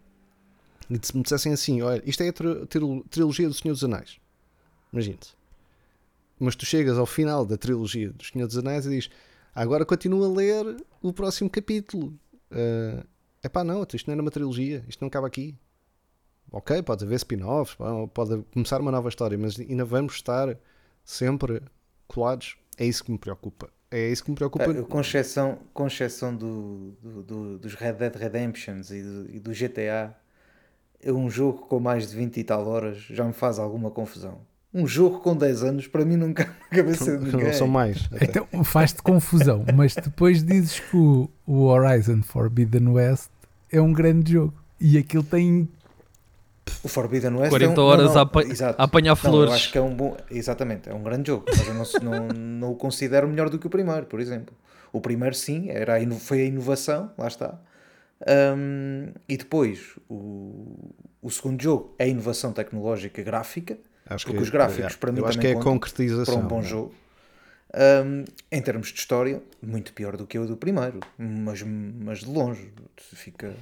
e se me dissessem assim: olha, isto é a tri- trilo- trilogia do Senhor dos Anéis. Imagine-se. Mas tu chegas ao final da trilogia do Senhor dos Anéis e dizes: agora continua a ler o próximo capítulo. É epá, não, isto não era uma trilogia, isto não acaba aqui. Ok, pode haver spin-offs, pá, pode começar uma nova história, mas ainda vamos estar sempre colados. É isso que me preocupa. É isso que me preocupa. Ah, Com exceção, com exceção do, do- do- dos Red Dead Redemptions e do, e do GTA, é um jogo com mais de 20 e tal horas já me faz alguma confusão. Um jogo com 10 anos, para mim, nunca na cabeça de ninguém. não são mais. até. Então faz-te confusão, mas depois dizes que o, o Horizon Forbidden West é um grande jogo e aquilo tem. O Forbidden West 40 é um, horas não, não, a, apa- exato. a apanhar Não, flores. eu acho que é um bom. Exatamente, é um grande jogo. Mas eu não, não, não o considero melhor do que o primeiro, por exemplo. O primeiro, sim, era a foi a inovação, lá está. Um, e depois, o, o segundo jogo é a inovação tecnológica gráfica, Acho porque que- os gráficos é, para mim eu acho também que é a concretização. para um bom não é? jogo. Um, em termos de história, muito pior do que o do primeiro, mas, mas de longe. Fica,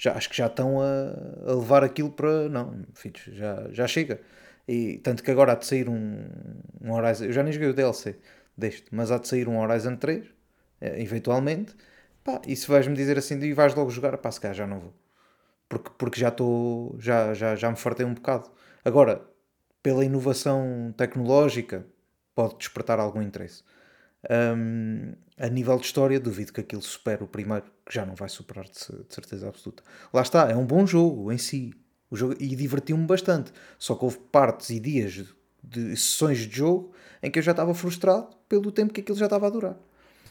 já, acho que já estão a, a levar aquilo para. Não, filhos, já, já chega. E tanto que agora há de sair um, um Horizon. Eu já nem joguei o DLC deste, mas há de sair um Horizon 3, eh, eventualmente. Pá, e se vais-me dizer assim, e vais logo jogar, pá, se calhar já não vou. Porque, porque já estou. Já, já, já me fartei um bocado. Agora, pela inovação tecnológica, pode despertar algum interesse. Hum, a nível de história, duvido que aquilo supere o primeiro, que já não vai superar de, de certeza absoluta. Lá está, é um bom jogo em si. O jogo, e divertiu-me bastante. Só que houve partes e dias de, de sessões de jogo em que eu já estava frustrado pelo tempo que aquilo já estava a durar.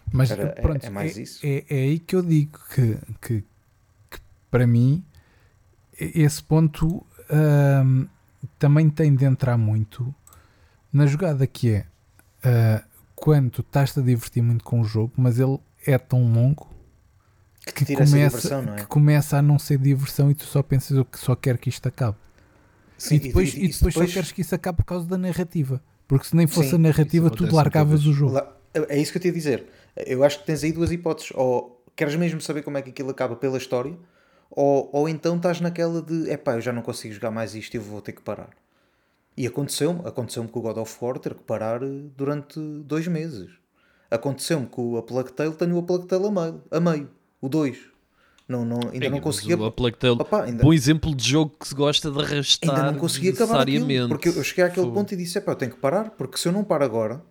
Mas Era- é- pronto, é mais isso. É, é aí que eu digo que, que, que para mim esse ponto ahm, também tem de entrar muito na jogada que é ah, quando estás-te a divertir muito com o jogo, mas ele é tão longo Que que começa, diversão, não é? que começa a não ser diversão e tu só pensas o que só quero que isto acabe. Sim, e depois, e depois, isso só queres que isso acabe por causa da narrativa. Porque se nem fosse Sim, a narrativa, tu largavas o jogo. É isso que eu te ia dizer. Eu acho que tens aí duas hipóteses. Ou queres mesmo saber como é que aquilo acaba pela história, ou, ou então estás naquela de epá, eu já não consigo jogar mais isto e eu vou ter que parar. E aconteceu-me, aconteceu-me com o God of War ter que parar eh, durante dois meses. Aconteceu-me com a Plague Tale, tenho a Plague Tale a meio, a meio o 2. Não, não, ainda Ei, não conseguia. O Tale, Opa, ainda- bom exemplo de jogo que se gosta de arrastar Ainda não consegui acabar aquilo, porque eu cheguei àquele Fogo. ponto e disse, "Epá, eu tenho que parar, porque se eu não paro agora,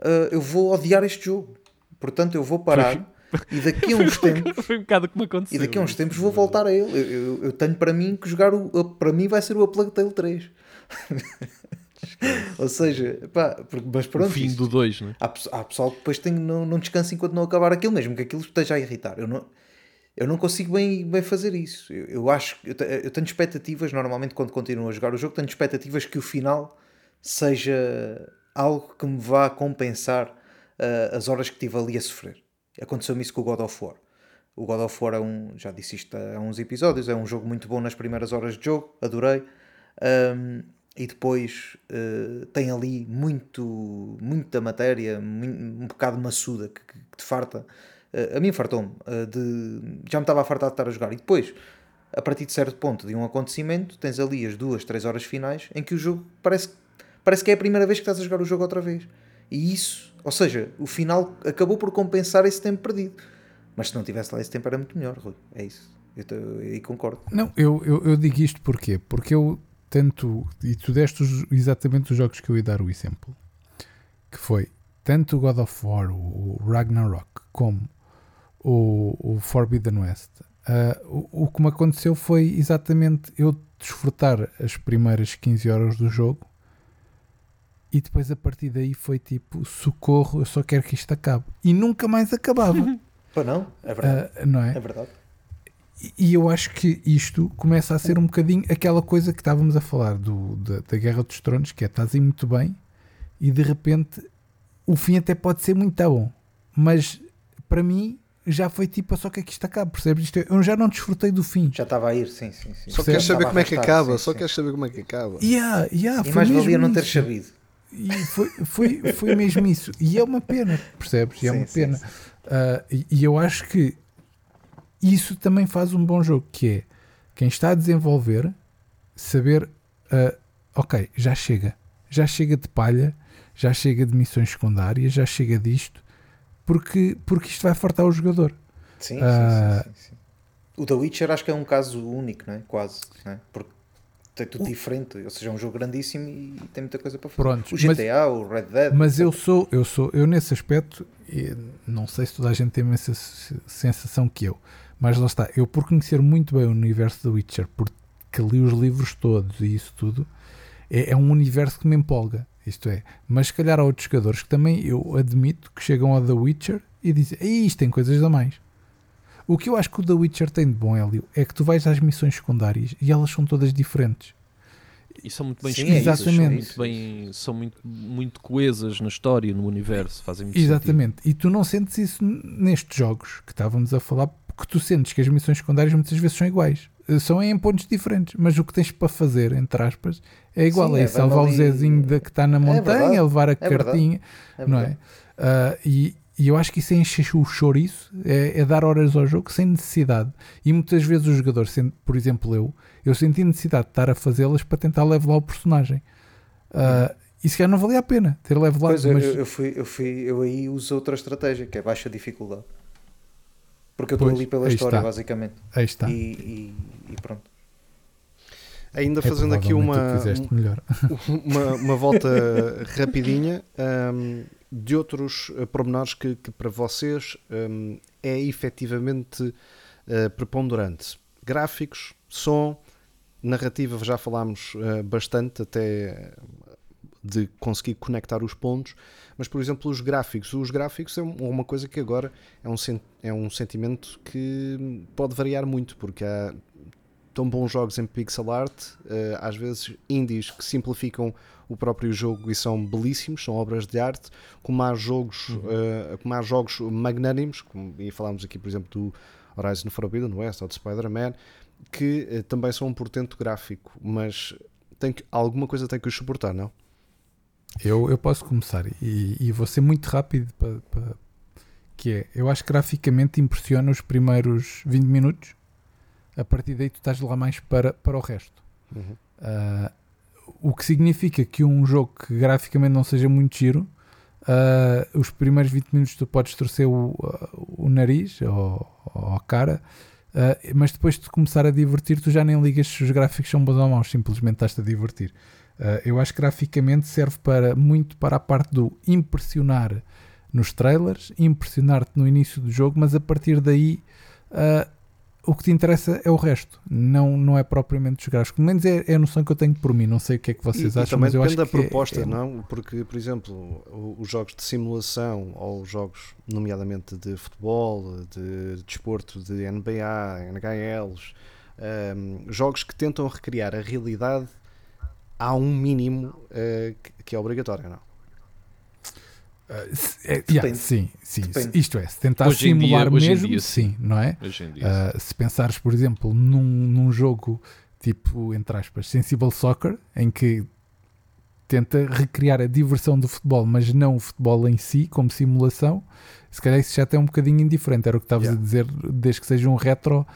ah, eu vou odiar este jogo. Portanto, eu vou parar e daqui a uns tempos, Foi um bocado como aconteceu. e daqui a uns tempos vou voltar a ele. Eu, eu- eu tenho para mim que jogar o, para mim vai ser o Tale 3. Ou seja, pá, mas O pronto, fim isto- do 2, né? Há, há pessoal que depois tem, não, não descansa enquanto não acabar aquilo, mesmo que aquilo esteja a irritar. Eu não, eu não consigo bem, bem fazer isso. Eu, eu acho eu, eu tenho expectativas, normalmente quando continuo a jogar o jogo, tenho expectativas que o final seja algo que me vá compensar ah, as horas que estive ali a sofrer. Aconteceu-me isso com o God of War. O God of War é um, já disse isto há uns episódios, é um jogo muito bom nas primeiras horas de jogo, adorei. Um, e depois uh, tem ali muito, muita matéria, um bocado maçuda que, que te farta. Uh, a mim fartou-me. uh, já me estava a fartar de estar a jogar. E depois, a partir de certo ponto de um acontecimento, tens ali as duas, três horas finais em que o jogo parece, parece que é a primeira vez que estás a jogar o jogo outra vez. E isso, ou seja, o final acabou por compensar esse tempo perdido. Mas se não tivesse lá esse tempo era muito melhor, Rui. É isso. Eu, concordo. Não, eu, eu, eu digo isto porquê? Porque eu tanto, e tu deste os- exatamente os jogos que eu ia dar o exemplo, que foi tanto o God of War, o Ragnarok, como o, o Forbidden West. ah, o, o que me aconteceu foi exatamente eu desfrutar as primeiras 15 horas do jogo e depois a partir daí foi tipo socorro, eu só quero que isto acabe. E nunca mais acabava, Pá, não? É verdade. ah, não é? É verdade. E- eu acho que isto começa a ser um bocadinho aquela coisa que estávamos a falar do, da, da Guerra dos Tronos, que é estás aí muito bem e de repente o fim até pode ser muito bom, mas para mim já foi tipo, só que é que isto acaba, percebes? Isto é- eu já não desfrutei do fim. Já estava a ir, sim, sim, sim. Só queres saber como é que acaba, sim, só queres saber como é que acaba. Yeah, yeah, E foi mais valia não ter sabido. E foi, foi, foi mesmo isso. E é uma pena, percebes? E é Sim, uma pena. sim. Ah, e, e eu acho que isso também faz um bom jogo, que é quem está a desenvolver saber, ah, ok, já chega, já chega de palha, já chega de missões secundárias, já chega disto, porque, porque isto vai fartar o jogador. Sim, Ah. sim, sim, sim. O The Witcher acho que é um caso único, não é? Quase. Não é? Porque tem tudo diferente. Ou seja, é um jogo grandíssimo e tem muita coisa para fazer. Prontos, o mas- GTA, o Red Dead. Mas eu sou, eu sou, eu nesse aspecto, e não sei se toda a gente tem a mesma se- sensação que eu, mas lá está, eu por conhecer muito bem o universo do Witcher, porque li os livros todos e isso tudo, é, é um universo que me empolga, isto é, mas se calhar há outros jogadores que também eu admito que chegam ao The Witcher e dizem, "Ei, isto tem coisas a mais. O que eu acho que o The Witcher tem de bom, Hélio, é que tu vais às missões secundárias e elas são todas diferentes. E são muito bem Sim, escritas, é isso, são exatamente. muito, bem, são muito, muito coesas na história, no universo, fazem muito sentido. Exatamente. E tu não sentes isso nestes jogos que estávamos a falar, porque tu sentes que as missões secundárias muitas vezes são iguais. Eh, São em pontos diferentes, mas o que tens para fazer, entre aspas, é igual. Sim, é, é, salvar o Zezinho da, que está na montanha, verdade, é levar a é cartinha, É não é? Ah, e, e eu acho que isso é encher o chouriço, é, é dar horas ao jogo sem necessidade. E muitas vezes o jogador, sente- por exemplo, eu, eu senti necessidade de estar a fazê-las para tentar levelar o personagem. Ah, E se calhar não valia a pena ter levelado, Pois, eu, mas eu, eu fui, eu, fui, eu aí uso outra estratégia, que é baixa dificuldade. Porque eu estou ali pela história, está. basicamente. aí está. E, e, e pronto. Ainda É fazendo aqui uma, uma, uma volta rapidinha hum, de outros eh, pormenores que, que para vocês hum, é efetivamente eh, preponderante. Gráficos, som, narrativa, já falámos eh, bastante até de conseguir conectar os pontos, mas por exemplo os gráficos, os gráficos é um- uma coisa que agora é um, é um sentimento que pode variar muito, porque há tão bons jogos em pixel art, eh, às vezes indies que simplificam o próprio jogo e são belíssimos, são obras de arte, como há jogos, eh, como há jogos magnânimos, como, e falámos aqui por exemplo do Horizon Forbidden West ou do Spider-Man, que eh, também são um portento gráfico, mas tem que, alguma coisa tem que os suportar, não? Eu, eu posso começar e, e vou ser muito rápido para, para- que é, eu acho que graficamente impressiona os primeiros 20 minutos, a partir daí tu estás lá mais para, para o resto. Uhum. Ah, o que significa que um jogo que graficamente não seja muito giro, ah, os primeiros 20 minutos tu podes torcer o, o nariz ou, ou a cara, ah, mas depois de começar a divertir, tu já nem ligas se os gráficos são bons ou maus, simplesmente estás-te a divertir. Ah, eu acho que graficamente serve para muito para a parte do impressionar nos trailers, impressionar-te no início do jogo, mas a partir daí ah, o que te interessa é o resto, não, não é propriamente os gráficos. Pelo menos é, é a noção que eu tenho por mim. Não sei o que é que vocês e, e acham, também mas eu depende acho da que é- proposta, é, não? Porque, por exemplo, os jogos de simulação ou os jogos, nomeadamente de futebol, de desporto, de NBA, NHLs, ehm, jogos que tentam recriar a realidade, há um mínimo eh, que, que é obrigatório, não? Ah, se- é, yeah, sim, sim. Depende. Isto é, se tentar Hoje dia- simular hoje em mesmo, dia, sim, não é? Dia. Ah, se pensares, por exemplo, num, num jogo tipo, entre aspas, Sensible Soccer, em que tenta recriar a diversão do futebol, mas não o futebol em si, como simulação, se calhar isso já tem um bocadinho indiferente. Era o que estavas Yeah. a dizer, desde que seja um retro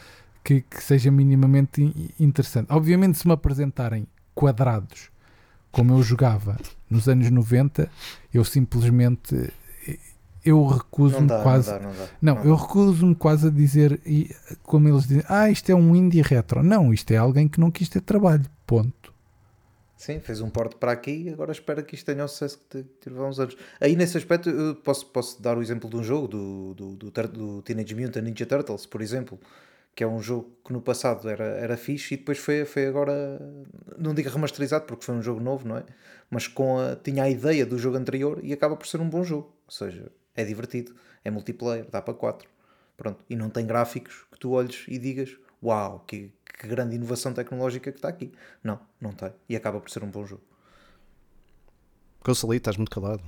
que, que seja minimamente in- interessante. Obviamente, se me apresentarem quadrados como eu jogava nos anos 90, eu simplesmente eu recuso-me quase não dá, não dá. não, Não eu recuso-me quase a dizer, e, como eles dizem, ah, isto é um indie retro. Não, isto é alguém que não quis ter trabalho. Ponto. Sim, fez um porte para aqui agora espera que isto tenha o sucesso que te- teve há uns anos. Aí nesse aspecto eu posso, posso dar o exemplo de um jogo, do, do, do, do Teenage Mutant Ninja Turtles, por exemplo, que é um jogo que no passado era, era fixe e depois foi, foi agora, não digo remasterizado porque foi um jogo novo, não é? Mas com a, tinha a ideia do jogo anterior e acaba por ser um bom jogo. Ou seja, é divertido, é multiplayer, dá para 4. Pronto. E não tem gráficos que tu olhes e digas uau, que, que grande inovação tecnológica que está aqui. Não, não tem. E acaba por ser um bom jogo. Consalito, estás muito calado.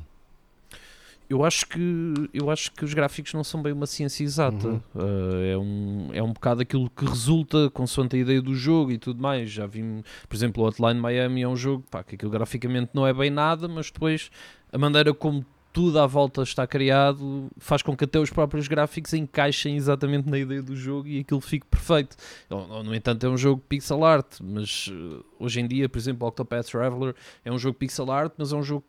Eu acho que eu acho que os gráficos não são bem uma ciência exata. Uhum. Uh, é, um, é um bocado aquilo que resulta consoante a ideia do jogo e tudo mais. Já vi, por exemplo, o Hotline Miami é um jogo pá, que aquilo graficamente não é bem nada, mas depois a maneira como tudo à volta está criado faz com que até os próprios gráficos encaixem exatamente na ideia do jogo e aquilo fique perfeito. No entanto, é um jogo pixel art, mas uh, hoje em dia, por exemplo, Octopath Traveler é um jogo pixel art, mas é um jogo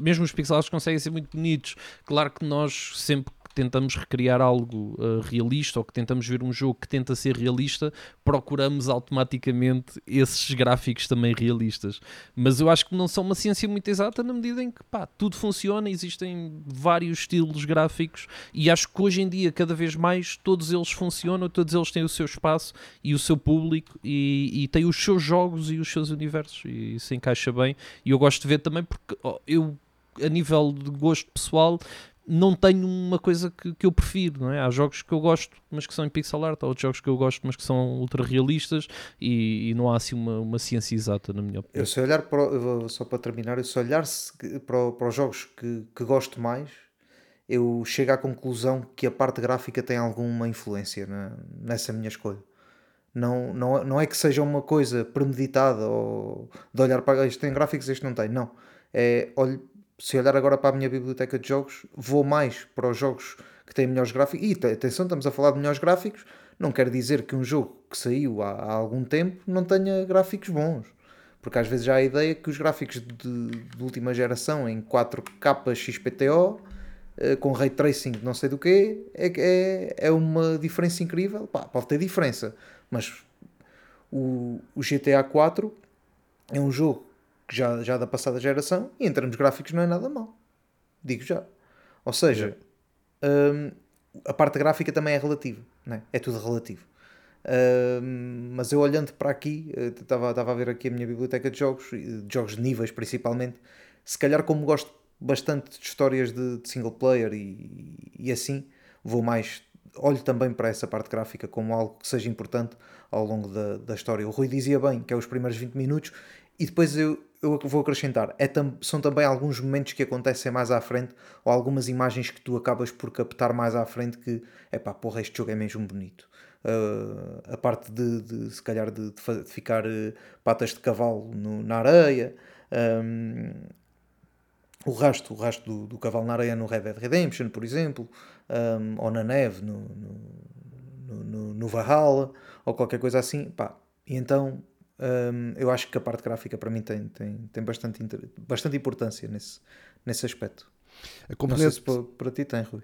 mesmo os pixels conseguem ser muito bonitos. Claro que nós sempre tentamos recriar algo uh, realista ou que tentamos ver um jogo que tenta ser realista, procuramos automaticamente esses gráficos também realistas. Mas eu acho que não são uma ciência muito exata na medida em que pá, tudo funciona, existem vários estilos gráficos e acho que hoje em dia, cada vez mais, todos eles funcionam, todos eles têm o seu espaço e o seu público e, e têm os seus jogos e os seus universos e isso encaixa bem. E eu gosto de ver também porque ó, eu, a nível de gosto pessoal, não tenho uma coisa que, que eu prefiro, não é? Há jogos que eu gosto, mas que são em pixel art, há outros jogos que eu gosto, mas que são ultra realistas e, e não há assim uma, uma ciência exata, na minha opinião. Eu se olhar para, só para terminar, eu se olhar se- para, para os jogos que, que gosto mais, eu chego à conclusão que a parte gráfica tem alguma influência nessa minha escolha. Não, não, não é que seja uma coisa premeditada ou de olhar para este tem gráficos, este não tem. Não. É, olho, se olhar agora para a minha biblioteca de jogos, vou mais para os jogos que têm melhores gráficos. E te- atenção, estamos a falar de melhores gráficos. Não quer dizer que um jogo que saiu há, há algum tempo não tenha gráficos bons. Porque às vezes há a ideia que os gráficos de, de última geração em 4K XPTO, eh, com ray tracing não sei do é, que é, é uma diferença incrível. Pá, pode ter diferença, mas o, o GTA 4 é um jogo que já, já da passada geração e em termos gráficos não é nada mal. Digo já. Ou seja, hum, a parte gráfica também é relativa, né? é tudo relativo. Hum, mas eu olhando para aqui, eh, estava estava a ver aqui a minha biblioteca de jogos, de jogos de níveis principalmente. Se calhar, como gosto bastante de histórias de, de single player e, e assim, vou mais. Olho também para essa parte gráfica como algo que seja importante ao longo da, da história. O Rui dizia bem que é os primeiros 20 minutos, e depois eu, eu vou acrescentar: é tam, são também alguns momentos que acontecem mais à frente, ou algumas imagens que tu acabas por captar mais à frente. Que é pá, porra, este jogo é mesmo bonito. Uh, a parte de, de, se calhar de, de ficar uh, patas de cavalo no- na areia um, o rastro, o rastro do, do cavalo na areia no Red Dead Redemption, por exemplo, um, ou na neve no, no, no, no Valhalla, ou qualquer coisa assim, pá. E então um, eu acho que a parte gráfica para mim tem, tem, tem bastante, bastante importância nesse, nesse aspecto. A Não sei componente, se para, para ti tem, Rui.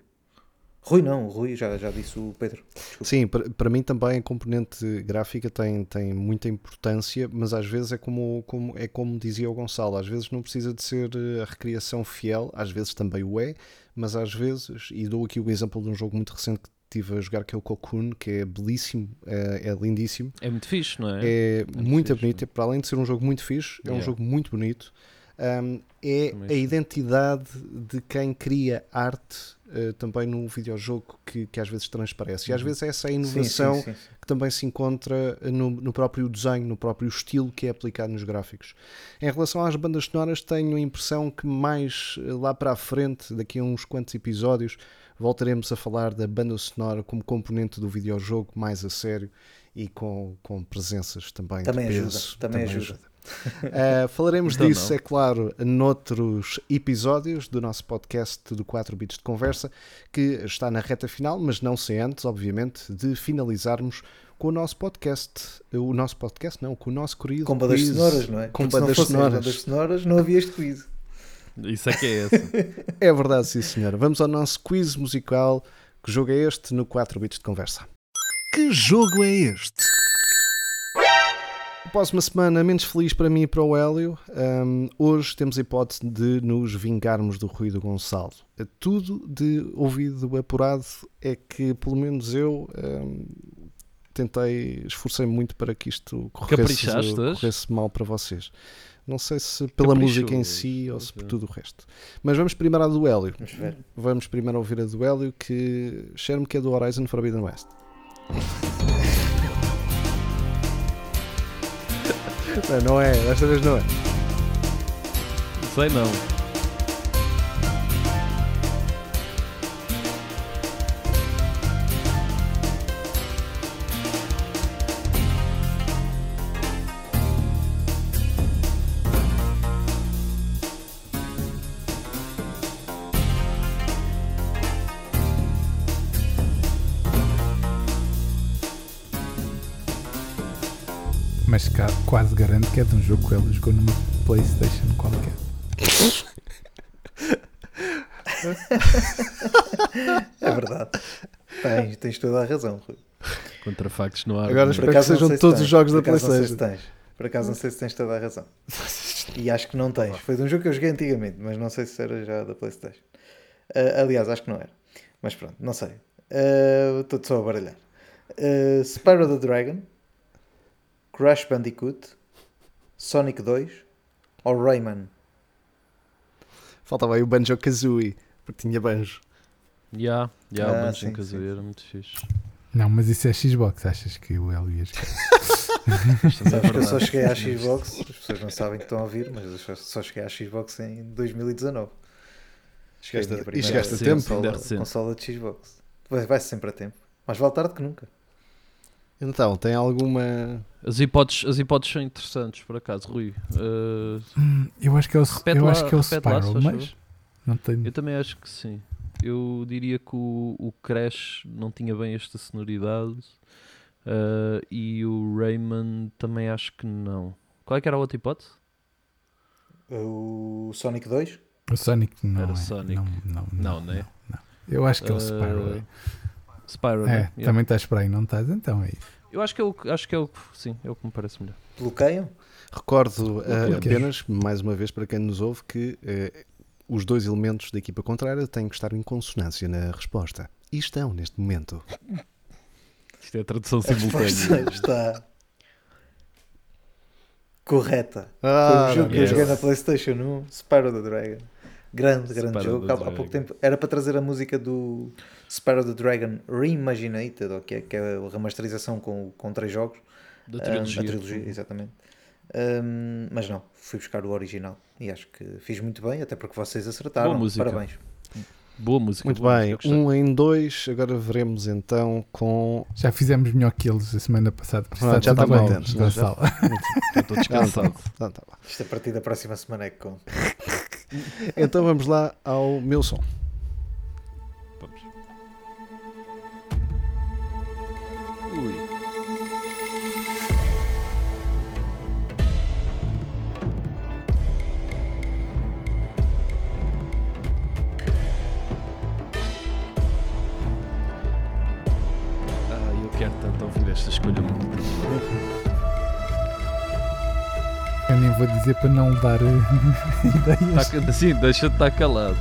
Rui não, Rui já, já disse o Pedro. Desculpa. Sim, para, para mim também a componente gráfica tem, tem muita importância, mas às vezes é como, como, é como dizia o Gonçalo, às vezes não precisa de ser eh, a recriação fiel, às vezes também o é, mas às vezes, e dou aqui o exemplo de um jogo muito recente que estive a jogar que é o Cocoon, que é belíssimo, é, é lindíssimo, É muito fixe, não é? é, muito fixe, bonito, para além de ser um jogo muito fixe, é um Yeah. jogo muito bonito. Um, é Também a identidade de quem cria arte uh, também no videojogo que, que às vezes transparece. E às vezes essa é a Uhum. Sim, sim, inovação sim, sim. que também se encontra no, no próprio desenho, no próprio estilo que é aplicado nos gráficos. Em relação às bandas sonoras, tenho a impressão que mais eh, lá para a frente, daqui a uns quantos episódios, voltaremos a falar da banda sonora como componente do videojogo mais a sério e com, com presenças também Também de ajuda, peso. também ajuda. Uh, falaremos Então disso, não. é claro, noutros episódios do nosso podcast do 4 Bits de Conversa, que está na reta final, mas não sem antes, obviamente, de finalizarmos com o nosso podcast. O nosso podcast, não, com o nosso querido Com bandas quiz. sonoras, não é? Com Porque se não bandas sonoras. bandas sonoras, não havia este quiz. Isso é que é essa. É verdade, sim, senhora. Vamos ao nosso quiz musical. Que jogo é este no 4 Bits de Conversa? Que jogo é este? Após uma semana menos feliz para mim e para o Hélio, hum, hoje temos a hipótese de nos vingarmos do ruído Gonçalo. Tudo de ouvido apurado é que, pelo menos eu, hum, tentei, esforcei-me muito para que isto corresse, corresse mal para vocês. Não sei se pela música em hoje, si ou se por ok. tudo o resto. Mas vamos primeiro à do Hélio. Vamos ver. Vamos primeiro ouvir a do Hélio, que cheira-me que é do Horizon Forbidden West. Não, não é, desta vez não é. Sei não. Quase garanto que é de um jogo que ele jogou numa Playstation qualquer. É verdade. Tens, tens toda a razão, Rui. Contra factos no ar. Agora não espero que sejam não se todos tens. os jogos Por da acaso não sei se PlayStation. tens. Por acaso não sei se tens toda a razão. E acho que não tens. Foi de um jogo que eu joguei antigamente, mas não sei se era já da Playstation. Ah, aliás, acho que não era. Mas pronto, não sei. Ah, Estou só a baralhar. Uh, Spyro the Dragon, Crash Bandicoot, Sonic 2 ou Rayman? Faltava aí o Banjo Kazooie, porque tinha banjo. Ya, ya, Ah, o Banjo sim, Kazooie sim. era muito fixe. Não, mas isso é Xbox. Achas que o Hélio ia também é Sabes que eu só cheguei à Xbox, as pessoas não sabem que estão a ouvir, mas eu só- cheguei à Xbox em 2019. Chegaste a e chegaste a tempo. ainda é Consola, consola de Xbox. Vai, vai sempre a tempo. Mais vale tarde que nunca. Então, tem alguma. As hipóteses, as hipóteses são interessantes, por acaso, Rui. Uh, Hum, eu acho que é o, Repete eu lá- acho que é o lá, Spiral, faz mas não tenho. eu também acho que sim. Eu diria que o, o Crash não tinha bem esta sonoridade uh, e o Rayman também acho que não. Qual é que era a outra hipótese? O Sonic 2? O Sonic não Era é. Sonic. Não, não, Não, não, né? não. Eu acho que é o Uh, Spiral. é. Spyro, É, né? Yeah. também estás por aí, não estás? Então é isso. Eu acho que é o que- acho que é o que- sim, é o que me parece melhor. Bloqueiam? Recordo Ok. apenas, mais uma vez, para quem nos ouve, que eh, os dois elementos da equipa contrária têm que estar em consonância na resposta. E estão neste momento. Isto é a tradução simultânea. está correta. Ah, Foi um jogo que eu joguei na Playstation 1, Spyro the Dragon. Grande, grande Spyro jogo. the Há, pouco tempo era para trazer a música do Spyro the Dragon Reimaginated, ou que é, que é a remasterização com, com três jogos. Da Um, trilogia. a trilogia, exatamente. Um, mas não, fui buscar o original e acho que fiz muito bem, até porque vocês acertaram. Boa música. Parabéns. Boa música. Muito boa bem, música, um em dois. Agora veremos então com. Já fizemos melhor que eles a semana passada. Ah, já está bem, não é? Gonçalo. Eu estou descansado. Então, tá lá. Isto a partir da próxima semana é que conta. Então vamos lá ao meu som. Ouvir esta escolha muito. Eu nem vou dizer para não dar eh, ideias. Tá, sim, deixa de estar calado.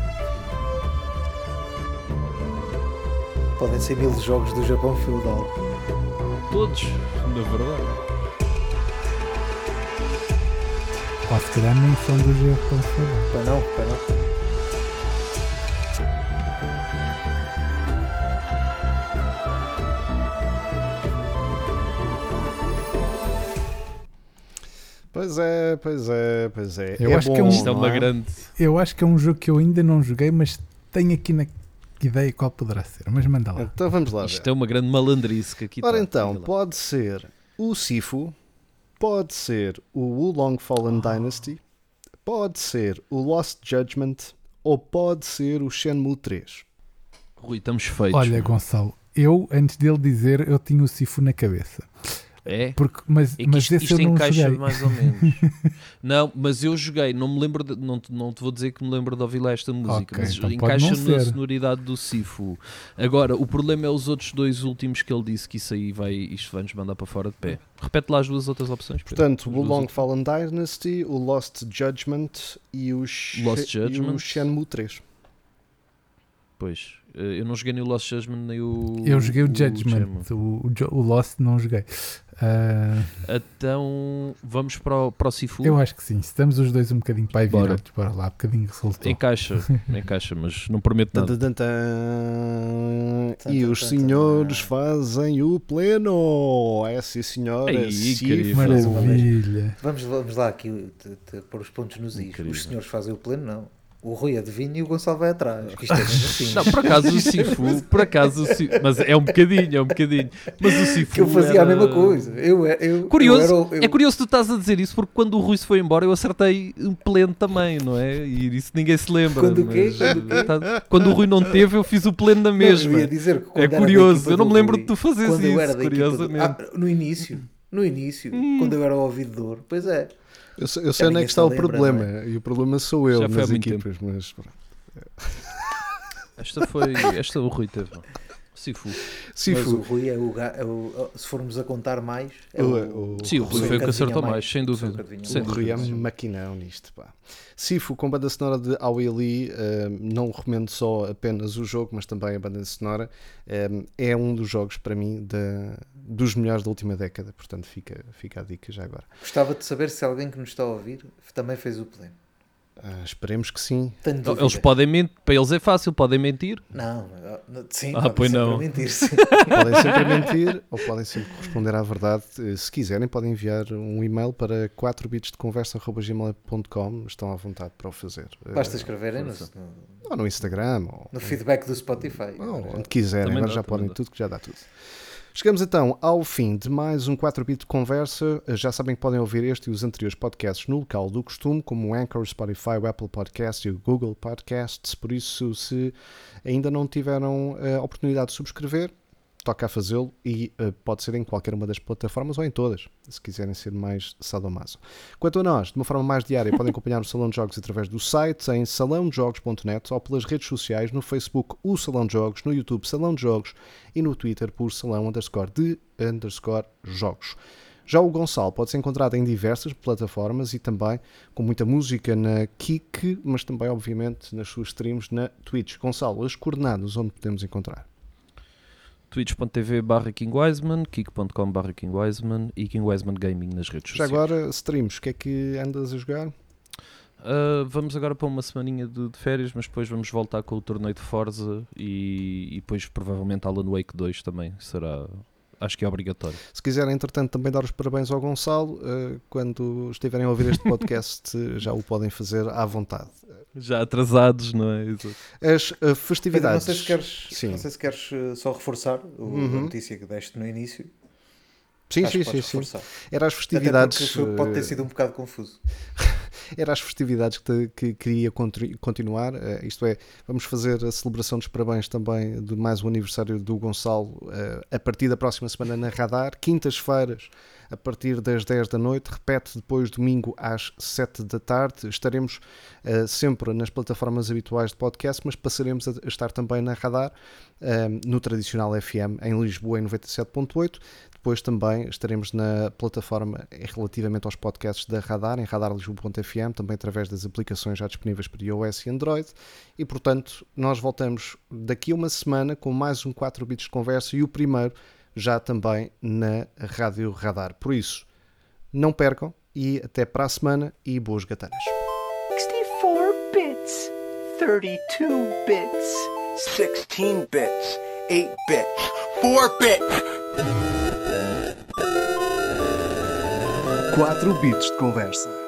Podem ser mil jogos do Japão feudal. Todos, na verdade. Ou se calhar nem são do tão cedo. Para não, para não. Pois é, pois é, pois é. Eu é acho que é bom, um- Isto é uma grande. Eu acho que é um jogo que eu ainda não joguei, mas tenho aqui na ideia qual poderá ser. Mas manda lá. Então vamos lá. Isto ver. é uma grande malandrice que aqui Ora está. então, pode ser o Sifu, pode ser o Wulong Fallen Dynasty, pode ser o Lost Judgment ou pode ser o Shenmue 3. Rui, estamos feitos. Olha. Gonçalo, eu antes dele dizer, eu tinha o Sifu na cabeça. É? Porque, mas, É que mas isto, isto eu não encaixa joguei. mais ou menos. não, mas eu joguei, não me lembro, de- não, te- não te vou dizer que me lembro de ouvir lá esta música, Ok, mas então encaixa na ser. sonoridade do Sifu. Agora, o problema é os outros dois últimos que ele disse que isso aí vai, isto vai nos mandar para fora de pé. Repete lá as duas outras opções. Portanto, o outras. Fallen Dynasty, o Lost Judgment e o, Lost e o Judgment. Shenmue 3. Pois, eu não joguei nem o Lost Judgment nem o. Eu joguei o Shenmue. Judgment, o, o, o Lost não joguei. Ah, Então, vamos para o, para o Sifu. eu acho que sim, estamos os dois um bocadinho para aí Bora. virados. Bora lá, um bocadinho resultou. Encaixa, encaixa, mas não prometo nada. E os senhores fazem o pleno. É sim, senhora. Sifu. incrível. Maravilha. Vamos, vamos lá aqui te- te pôr os pontos nos is. Os senhores fazem o pleno, não. O Rui adivinha e o Gonçalo vai atrás. Que isto é assim. Não, por acaso o Sifu, por acaso o Sifu, mas é um bocadinho, é um bocadinho. Mas o Sifu que eu fazia era- a mesma coisa. Eu, eu, Curioso, eu era eu- é curioso tu estás a dizer isso porque quando o Rui se foi embora eu acertei um pleno também, não é? E isso ninguém se lembra. Quando o quê? mas, Quando tá- quando o Rui não teve, eu fiz o pleno na Não, mesma. Eu ia dizer que É da curioso, eu não me lembro Rui, de tu fazeres isso, era da equipa do- curiosamente. Ah, no início, no início, Hum. quando eu era o ouvidor, pois é. Eu sei, eu sei onde é que está o lembra, problema. não E o problema sou eu Já nas equipas. Mas pronto. Esta foi, esta o Rui teve. Sifu. Mas Sifu. o Rui é o, ga- é o- Se formos a contar mais, é O- o, o- Sim, o Rui foi o que acertou mais, mais. sem dúvida. Sem o. Rui é maquinão nisto. Pá. Sifu, com banda sonora de Aoi Lee, eh, não recomendo só apenas o jogo, mas também a banda sonora. eh, é um dos jogos, para mim, da- dos melhores da última década. Portanto, fica, fica a dica já agora. Gostava de saber se alguém que nos está a ouvir também fez o pleno. Ah, esperemos que sim. Tenho Então, Eles podem mentir, para eles é fácil, podem mentir. Não, sim, Ah, podem pois sempre não. mentir, sim. Podem sempre mentir ou podem sempre corresponder à verdade. Eh, Se quiserem, podem enviar um e-mail para 4bits de conversa.gmail.com. Estão à vontade para o fazer. Eh, Basta escreverem no, ou no Instagram, ou, no feedback do Spotify. ou Agora, onde quiserem. Agora já podem tudo, que já dá tudo. Chegamos então ao fim de mais um 4-bit de conversa. Já sabem que podem ouvir este e os anteriores podcasts no local do costume, como o Anchor, Spotify, o Apple Podcasts e o Google Podcasts. Por isso, se ainda não tiveram a oportunidade de subscrever, toca a fazê-lo e eh, pode ser em qualquer uma das plataformas ou em todas, se quiserem ser mais sadomaso. Quanto a nós, de uma forma mais diária, podem acompanhar o Salão de Jogos através do site em salãojogos.net ou pelas redes sociais no Facebook o Salão de Jogos, no YouTube Salão de Jogos e no Twitter por salão underscore de underscore jogos. Já o Gonçalo pode ser encontrado em diversas plataformas e também com muita música na Kik, mas também, obviamente, nas suas streams na Twitch. Gonçalo, as coordenadas onde podemos encontrar? twitch.tv barra King Wiseman, kick.com barra King Wiseman e King Wiseman Gaming nas redes Já sociais. agora, streams, o que é que andas a jogar? Uh, vamos agora para uma semaninha de, de férias, mas depois vamos voltar com o torneio de Forza e, e depois provavelmente Alan Wake 2 também será, acho que é obrigatório. Se quiserem, entretanto, também dar os parabéns ao Gonçalo, eh, quando estiverem a ouvir este podcast, já o podem fazer à vontade. Já atrasados, não é? Exato. As eh, Pedro, festividades. não sei se queres, Sim. não sei se queres eh, só reforçar o- Uhum. a notícia que deste no início. Sim, sim, sim, sim. reforçar. Era as festividades. pode ter sido um bocado confuso. era as festividades que, te- que queria continuar. eh, isto é, vamos fazer a celebração dos parabéns também de mais um aniversário do Gonçalo eh, a partir da próxima semana na Radar, quintas-feiras a partir das 10 da noite, repete depois domingo às 7 da tarde. Estaremos eh, sempre nas plataformas habituais de podcast, mas passaremos a estar também na Radar, no tradicional FM em Lisboa em 97.8. Depois também estaremos na plataforma relativamente aos podcasts da Radar, em radarlisboa.fm, também através das aplicações já disponíveis para iOS e Android. E portanto, nós voltamos daqui a uma semana com mais um 4 bits de conversa e o primeiro já também na Rádio Radar. Por isso, não percam e até para a semana e boas gatanas. 64 bits, 32 bits. 16 bits, 8 bits, 4 bits. 4 bits de conversa.